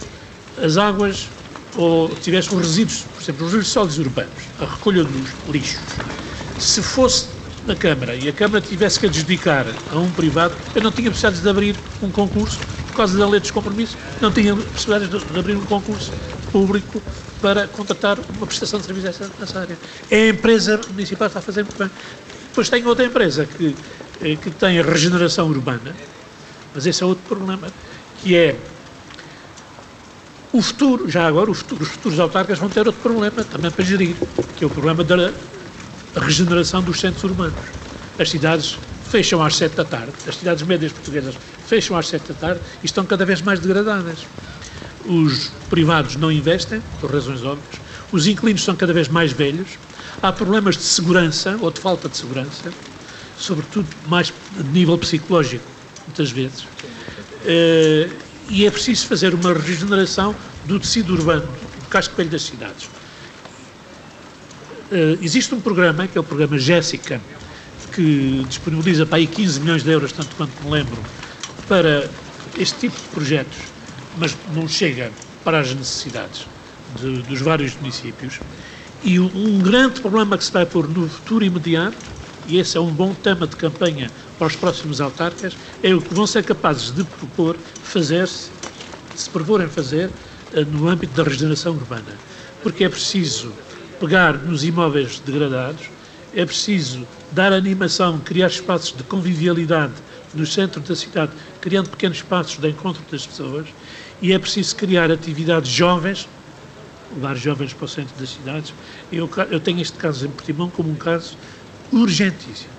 as águas ou tivesse os resíduos, por exemplo, os resíduos sólidos urbanos, a recolha dos lixos, se fosse na Câmara e a Câmara tivesse que adjudicar a um privado, eu não tinha possibilidade de abrir um concurso, por causa da lei dos compromissos, não tinha possibilidade de abrir um concurso público para contratar uma prestação de serviço nessa área. É a empresa municipal está a fazer muito bem. Depois tem outra empresa que, eh, que tem a regeneração urbana, mas esse é outro problema, que é o futuro, já agora, futuro, os futuros autarcas vão ter outro problema também para gerir, que é o problema da regeneração dos centros urbanos. As cidades fecham às sete da tarde, as cidades médias portuguesas fecham às sete da tarde e estão cada vez mais degradadas. Os privados não investem, por razões óbvias, os inquilinos são cada vez mais velhos, há problemas de segurança ou de falta de segurança, sobretudo mais de nível psicológico, muitas vezes. Uh, e é preciso fazer uma regeneração do tecido urbano, do casco-velho das cidades. Uh, existe um programa, que é o programa Jéssica, que disponibiliza para aí 15 milhões de euros, tanto quanto me lembro, para este tipo de projetos, mas não chega para as necessidades de, dos vários municípios. E um grande problema que se vai pôr no futuro imediato, e esse é um bom tema de campanha para os próximos autarcas, é o que vão ser capazes de propor fazer-se, se proporem fazer, eh, no âmbito da regeneração urbana. Porque é preciso pegar nos imóveis degradados, é preciso dar animação, criar espaços de convivialidade no centro da cidade, criando pequenos espaços de encontro das pessoas, e é preciso criar atividades jovens levar jovens para o centro das cidades. Eu, eu tenho este caso em Portimão como um caso urgentíssimo.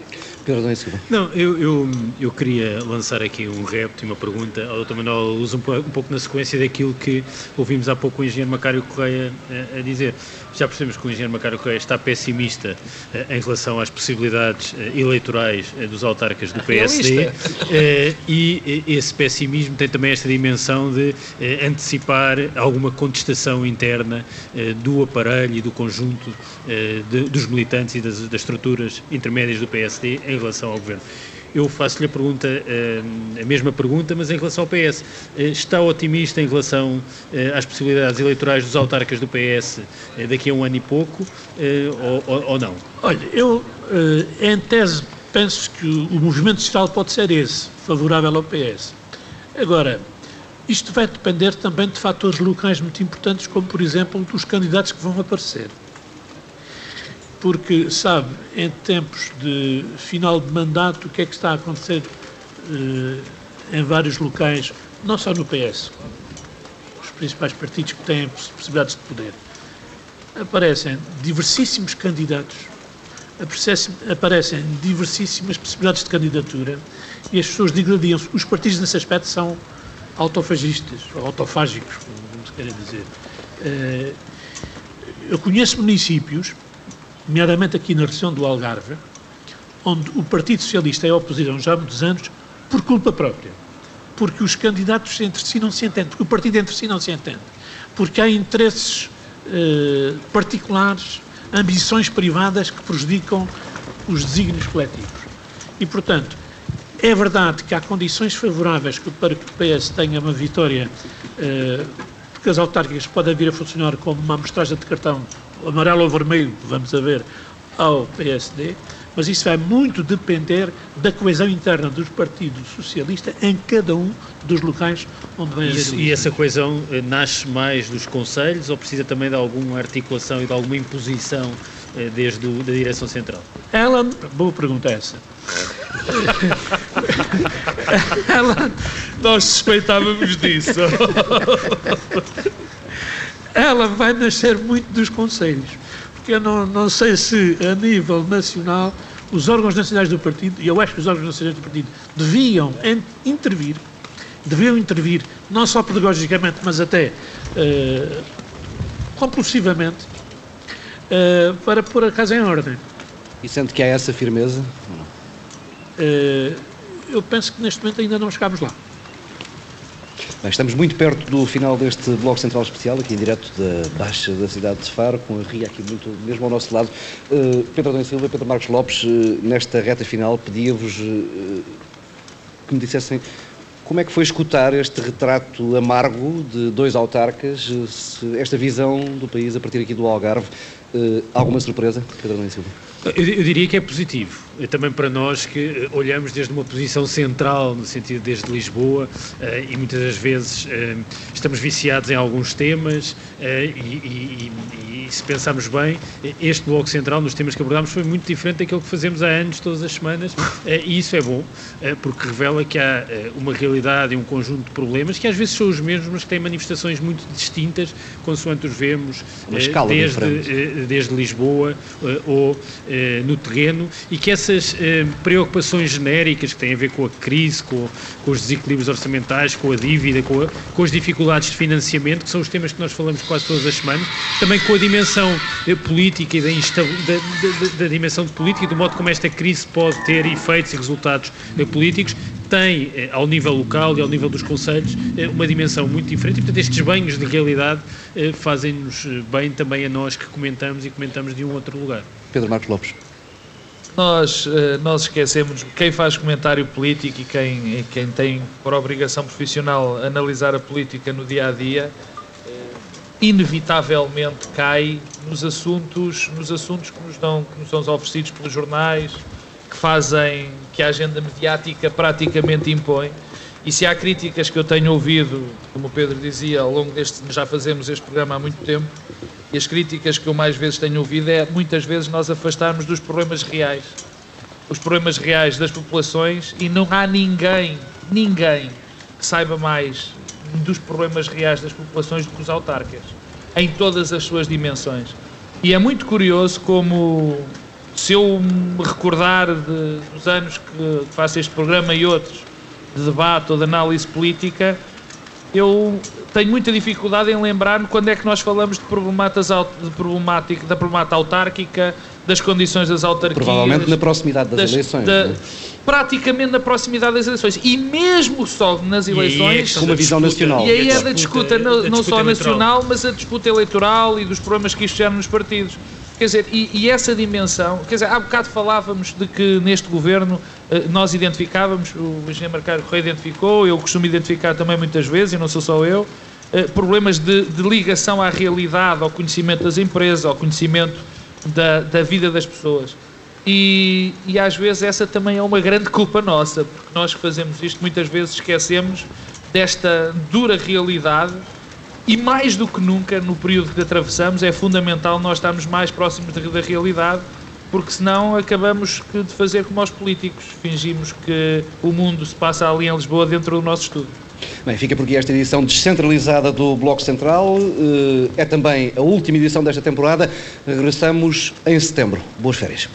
Silva. Não, eu, eu, eu queria lançar aqui um repto e uma pergunta ao Dr. Manuel Luz, um, um pouco na sequência daquilo que ouvimos há pouco o engenheiro Macário Correia a, eh, a dizer. Já percebemos que o engenheiro Macário Correia está pessimista uh, em relação às possibilidades uh, eleitorais uh, dos autarcas do PSD e esse pessimismo tem também esta dimensão de antecipar alguma contestação interna do aparelho e do conjunto dos militantes e das, das estruturas intermédias do PSD em relação ao governo eu faço-lhe a pergunta, a mesma pergunta, mas em relação ao PS. Está otimista em relação às possibilidades eleitorais dos autarcas do PS daqui a um ano e pouco, ou, ou não? Olha, eu, em tese, penso que o movimento social pode ser esse, favorável ao PS. Agora, isto vai depender também de fatores locais muito importantes, como, por exemplo, dos candidatos que vão aparecer porque sabe, em tempos de final de mandato, o que é que está a acontecer eh, em vários locais, não só no PS, os principais partidos que têm possibilidades de poder. Aparecem diversíssimos candidatos, aparecem diversíssimas possibilidades de candidatura e as pessoas digladiam-se. Os partidos, nesse aspecto, são autofagistas, ou autofágicos, como se quer dizer. Eh, eu conheço municípios nomeadamente aqui na região do Algarve, onde o Partido Socialista é oposição já há muitos anos por culpa própria. Porque os candidatos entre si não se entendem, porque o partido entre si não se entende. Porque há interesses eh, particulares, ambições privadas que prejudicam os desígnios coletivos. E, portanto, é verdade que há condições favoráveis para que o PS tenha uma vitória, eh, porque as autárquicas podem vir a funcionar como uma amostragem de cartão amarelo ou vermelho, vamos a ver, ao PSD, mas isso vai muito depender da coesão interna dos partidos socialistas em cada um dos locais onde vai isso, haver. E essa coesão eh, nasce mais dos conselhos ou precisa também de alguma articulação e de alguma imposição eh, desde o, da direção central? Ela, boa pergunta essa. (laughs) ela, nós suspeitávamos disso. (laughs) ela vai nascer muito dos conselhos. Porque eu não, não sei se a nível nacional os órgãos nacionais do partido, e eu acho que os órgãos nacionais do partido deviam intervir, deviam intervir, não só pedagogicamente, mas até uh, compulsivamente, uh, para pôr a casa em ordem. E sente que há essa firmeza? Uh, eu penso que neste momento ainda não chegámos lá. Bem, estamos muito perto do final deste Bloco Central Especial, aqui em direto da Baixa da cidade de Faro, com a Ria aqui muito, mesmo ao nosso lado. Uh, Pedro Adão Silva Pedro Marcos Lopes, uh, nesta reta final, pedia-vos uh, que me dissessem como é que foi escutar este retrato amargo de dois autarcas, esta visão do país a partir aqui do Algarve. alguma surpresa, Pedro Adão Silva? Eu, diria que é positivo, é também para nós que eh, olhamos desde uma posição central, no sentido desde Lisboa, uh, e muitas das vezes uh, estamos viciados em alguns temas, e, e, e, e, se pensarmos bem, este Bloco Central, nos temas que abordámos, foi muito diferente daquilo que fazemos há anos, todas as semanas, e isso é bom, porque revela que há uma realidade e um conjunto de problemas que às vezes são os mesmos, mas que têm manifestações muito distintas, consoante os vemos, desde, desde Lisboa ou eh, no terreno e que essas eh, preocupações genéricas que têm a ver com a crise, com, com os desequilíbrios orçamentais, com a dívida, com, a, com, as dificuldades de financiamento, que são os temas que nós falamos quase todas as semanas, também com a dimensão eh, política e da, da, da, da, dimensão política e do modo como esta crise pode ter efeitos e resultados políticos, tem, ao nível local e ao nível dos conselhos, uma dimensão muito diferente e, portanto, estes banhos de realidade fazem-nos bem também a nós que comentamos e comentamos de um outro lugar. Pedro Marcos Lopes. Nós, eh, nós esquecemos, quem faz comentário político e quem, quem tem por obrigação profissional analisar a política no dia a dia, eh, inevitavelmente cai nos assuntos, nos assuntos que nos, dão, que nos são oferecidos pelos jornais, que fazem que a agenda mediática praticamente impõe. E se há críticas que eu tenho ouvido, como o Pedro dizia, ao longo deste, já fazemos este programa há muito tempo, e as críticas que eu mais vezes tenho ouvido é muitas vezes nós afastarmos dos problemas reais. Os problemas reais das populações e não há ninguém, ninguém que saiba mais dos problemas reais das populações do que os autarcas. em todas as suas dimensões. E é muito curioso como, se eu me recordar de, dos anos que faço este programa e outros, de debate ou de análise política, eu tenho muita dificuldade em lembrar-me quando é que nós falamos de, problemáticas, de problemática, da problemática autárquica, das condições das autarquias. Provavelmente na proximidade das, das eleições. Da, é? Praticamente na proximidade das eleições. E mesmo só nas eleições. Com uma visão nacional. E aí é da disputa, não, não só nacional, mas a disputa eleitoral e dos problemas que isto gera nos partidos. Quer dizer, e, e, essa dimensão, quer dizer, há bocado falávamos de que neste governo eh, nós identificávamos, o engenheiro Marcado Correia identificou, eu costumo identificar também muitas vezes, e não sou só eu, eh, problemas de, de ligação à realidade, ao conhecimento das empresas, ao conhecimento da, da vida das pessoas. E, e, às vezes essa também é uma grande culpa nossa, porque nós que fazemos isto muitas vezes esquecemos desta dura realidade e mais do que nunca no período que atravessamos é fundamental nós estarmos mais próximos da, da realidade porque senão acabamos de fazer como aos políticos, fingimos que o mundo se passa ali em Lisboa dentro do nosso estudo. Bem, fica por aqui esta edição descentralizada do Bloco Central. Eh, é também a última edição desta temporada. Regressamos em setembro. Boas férias.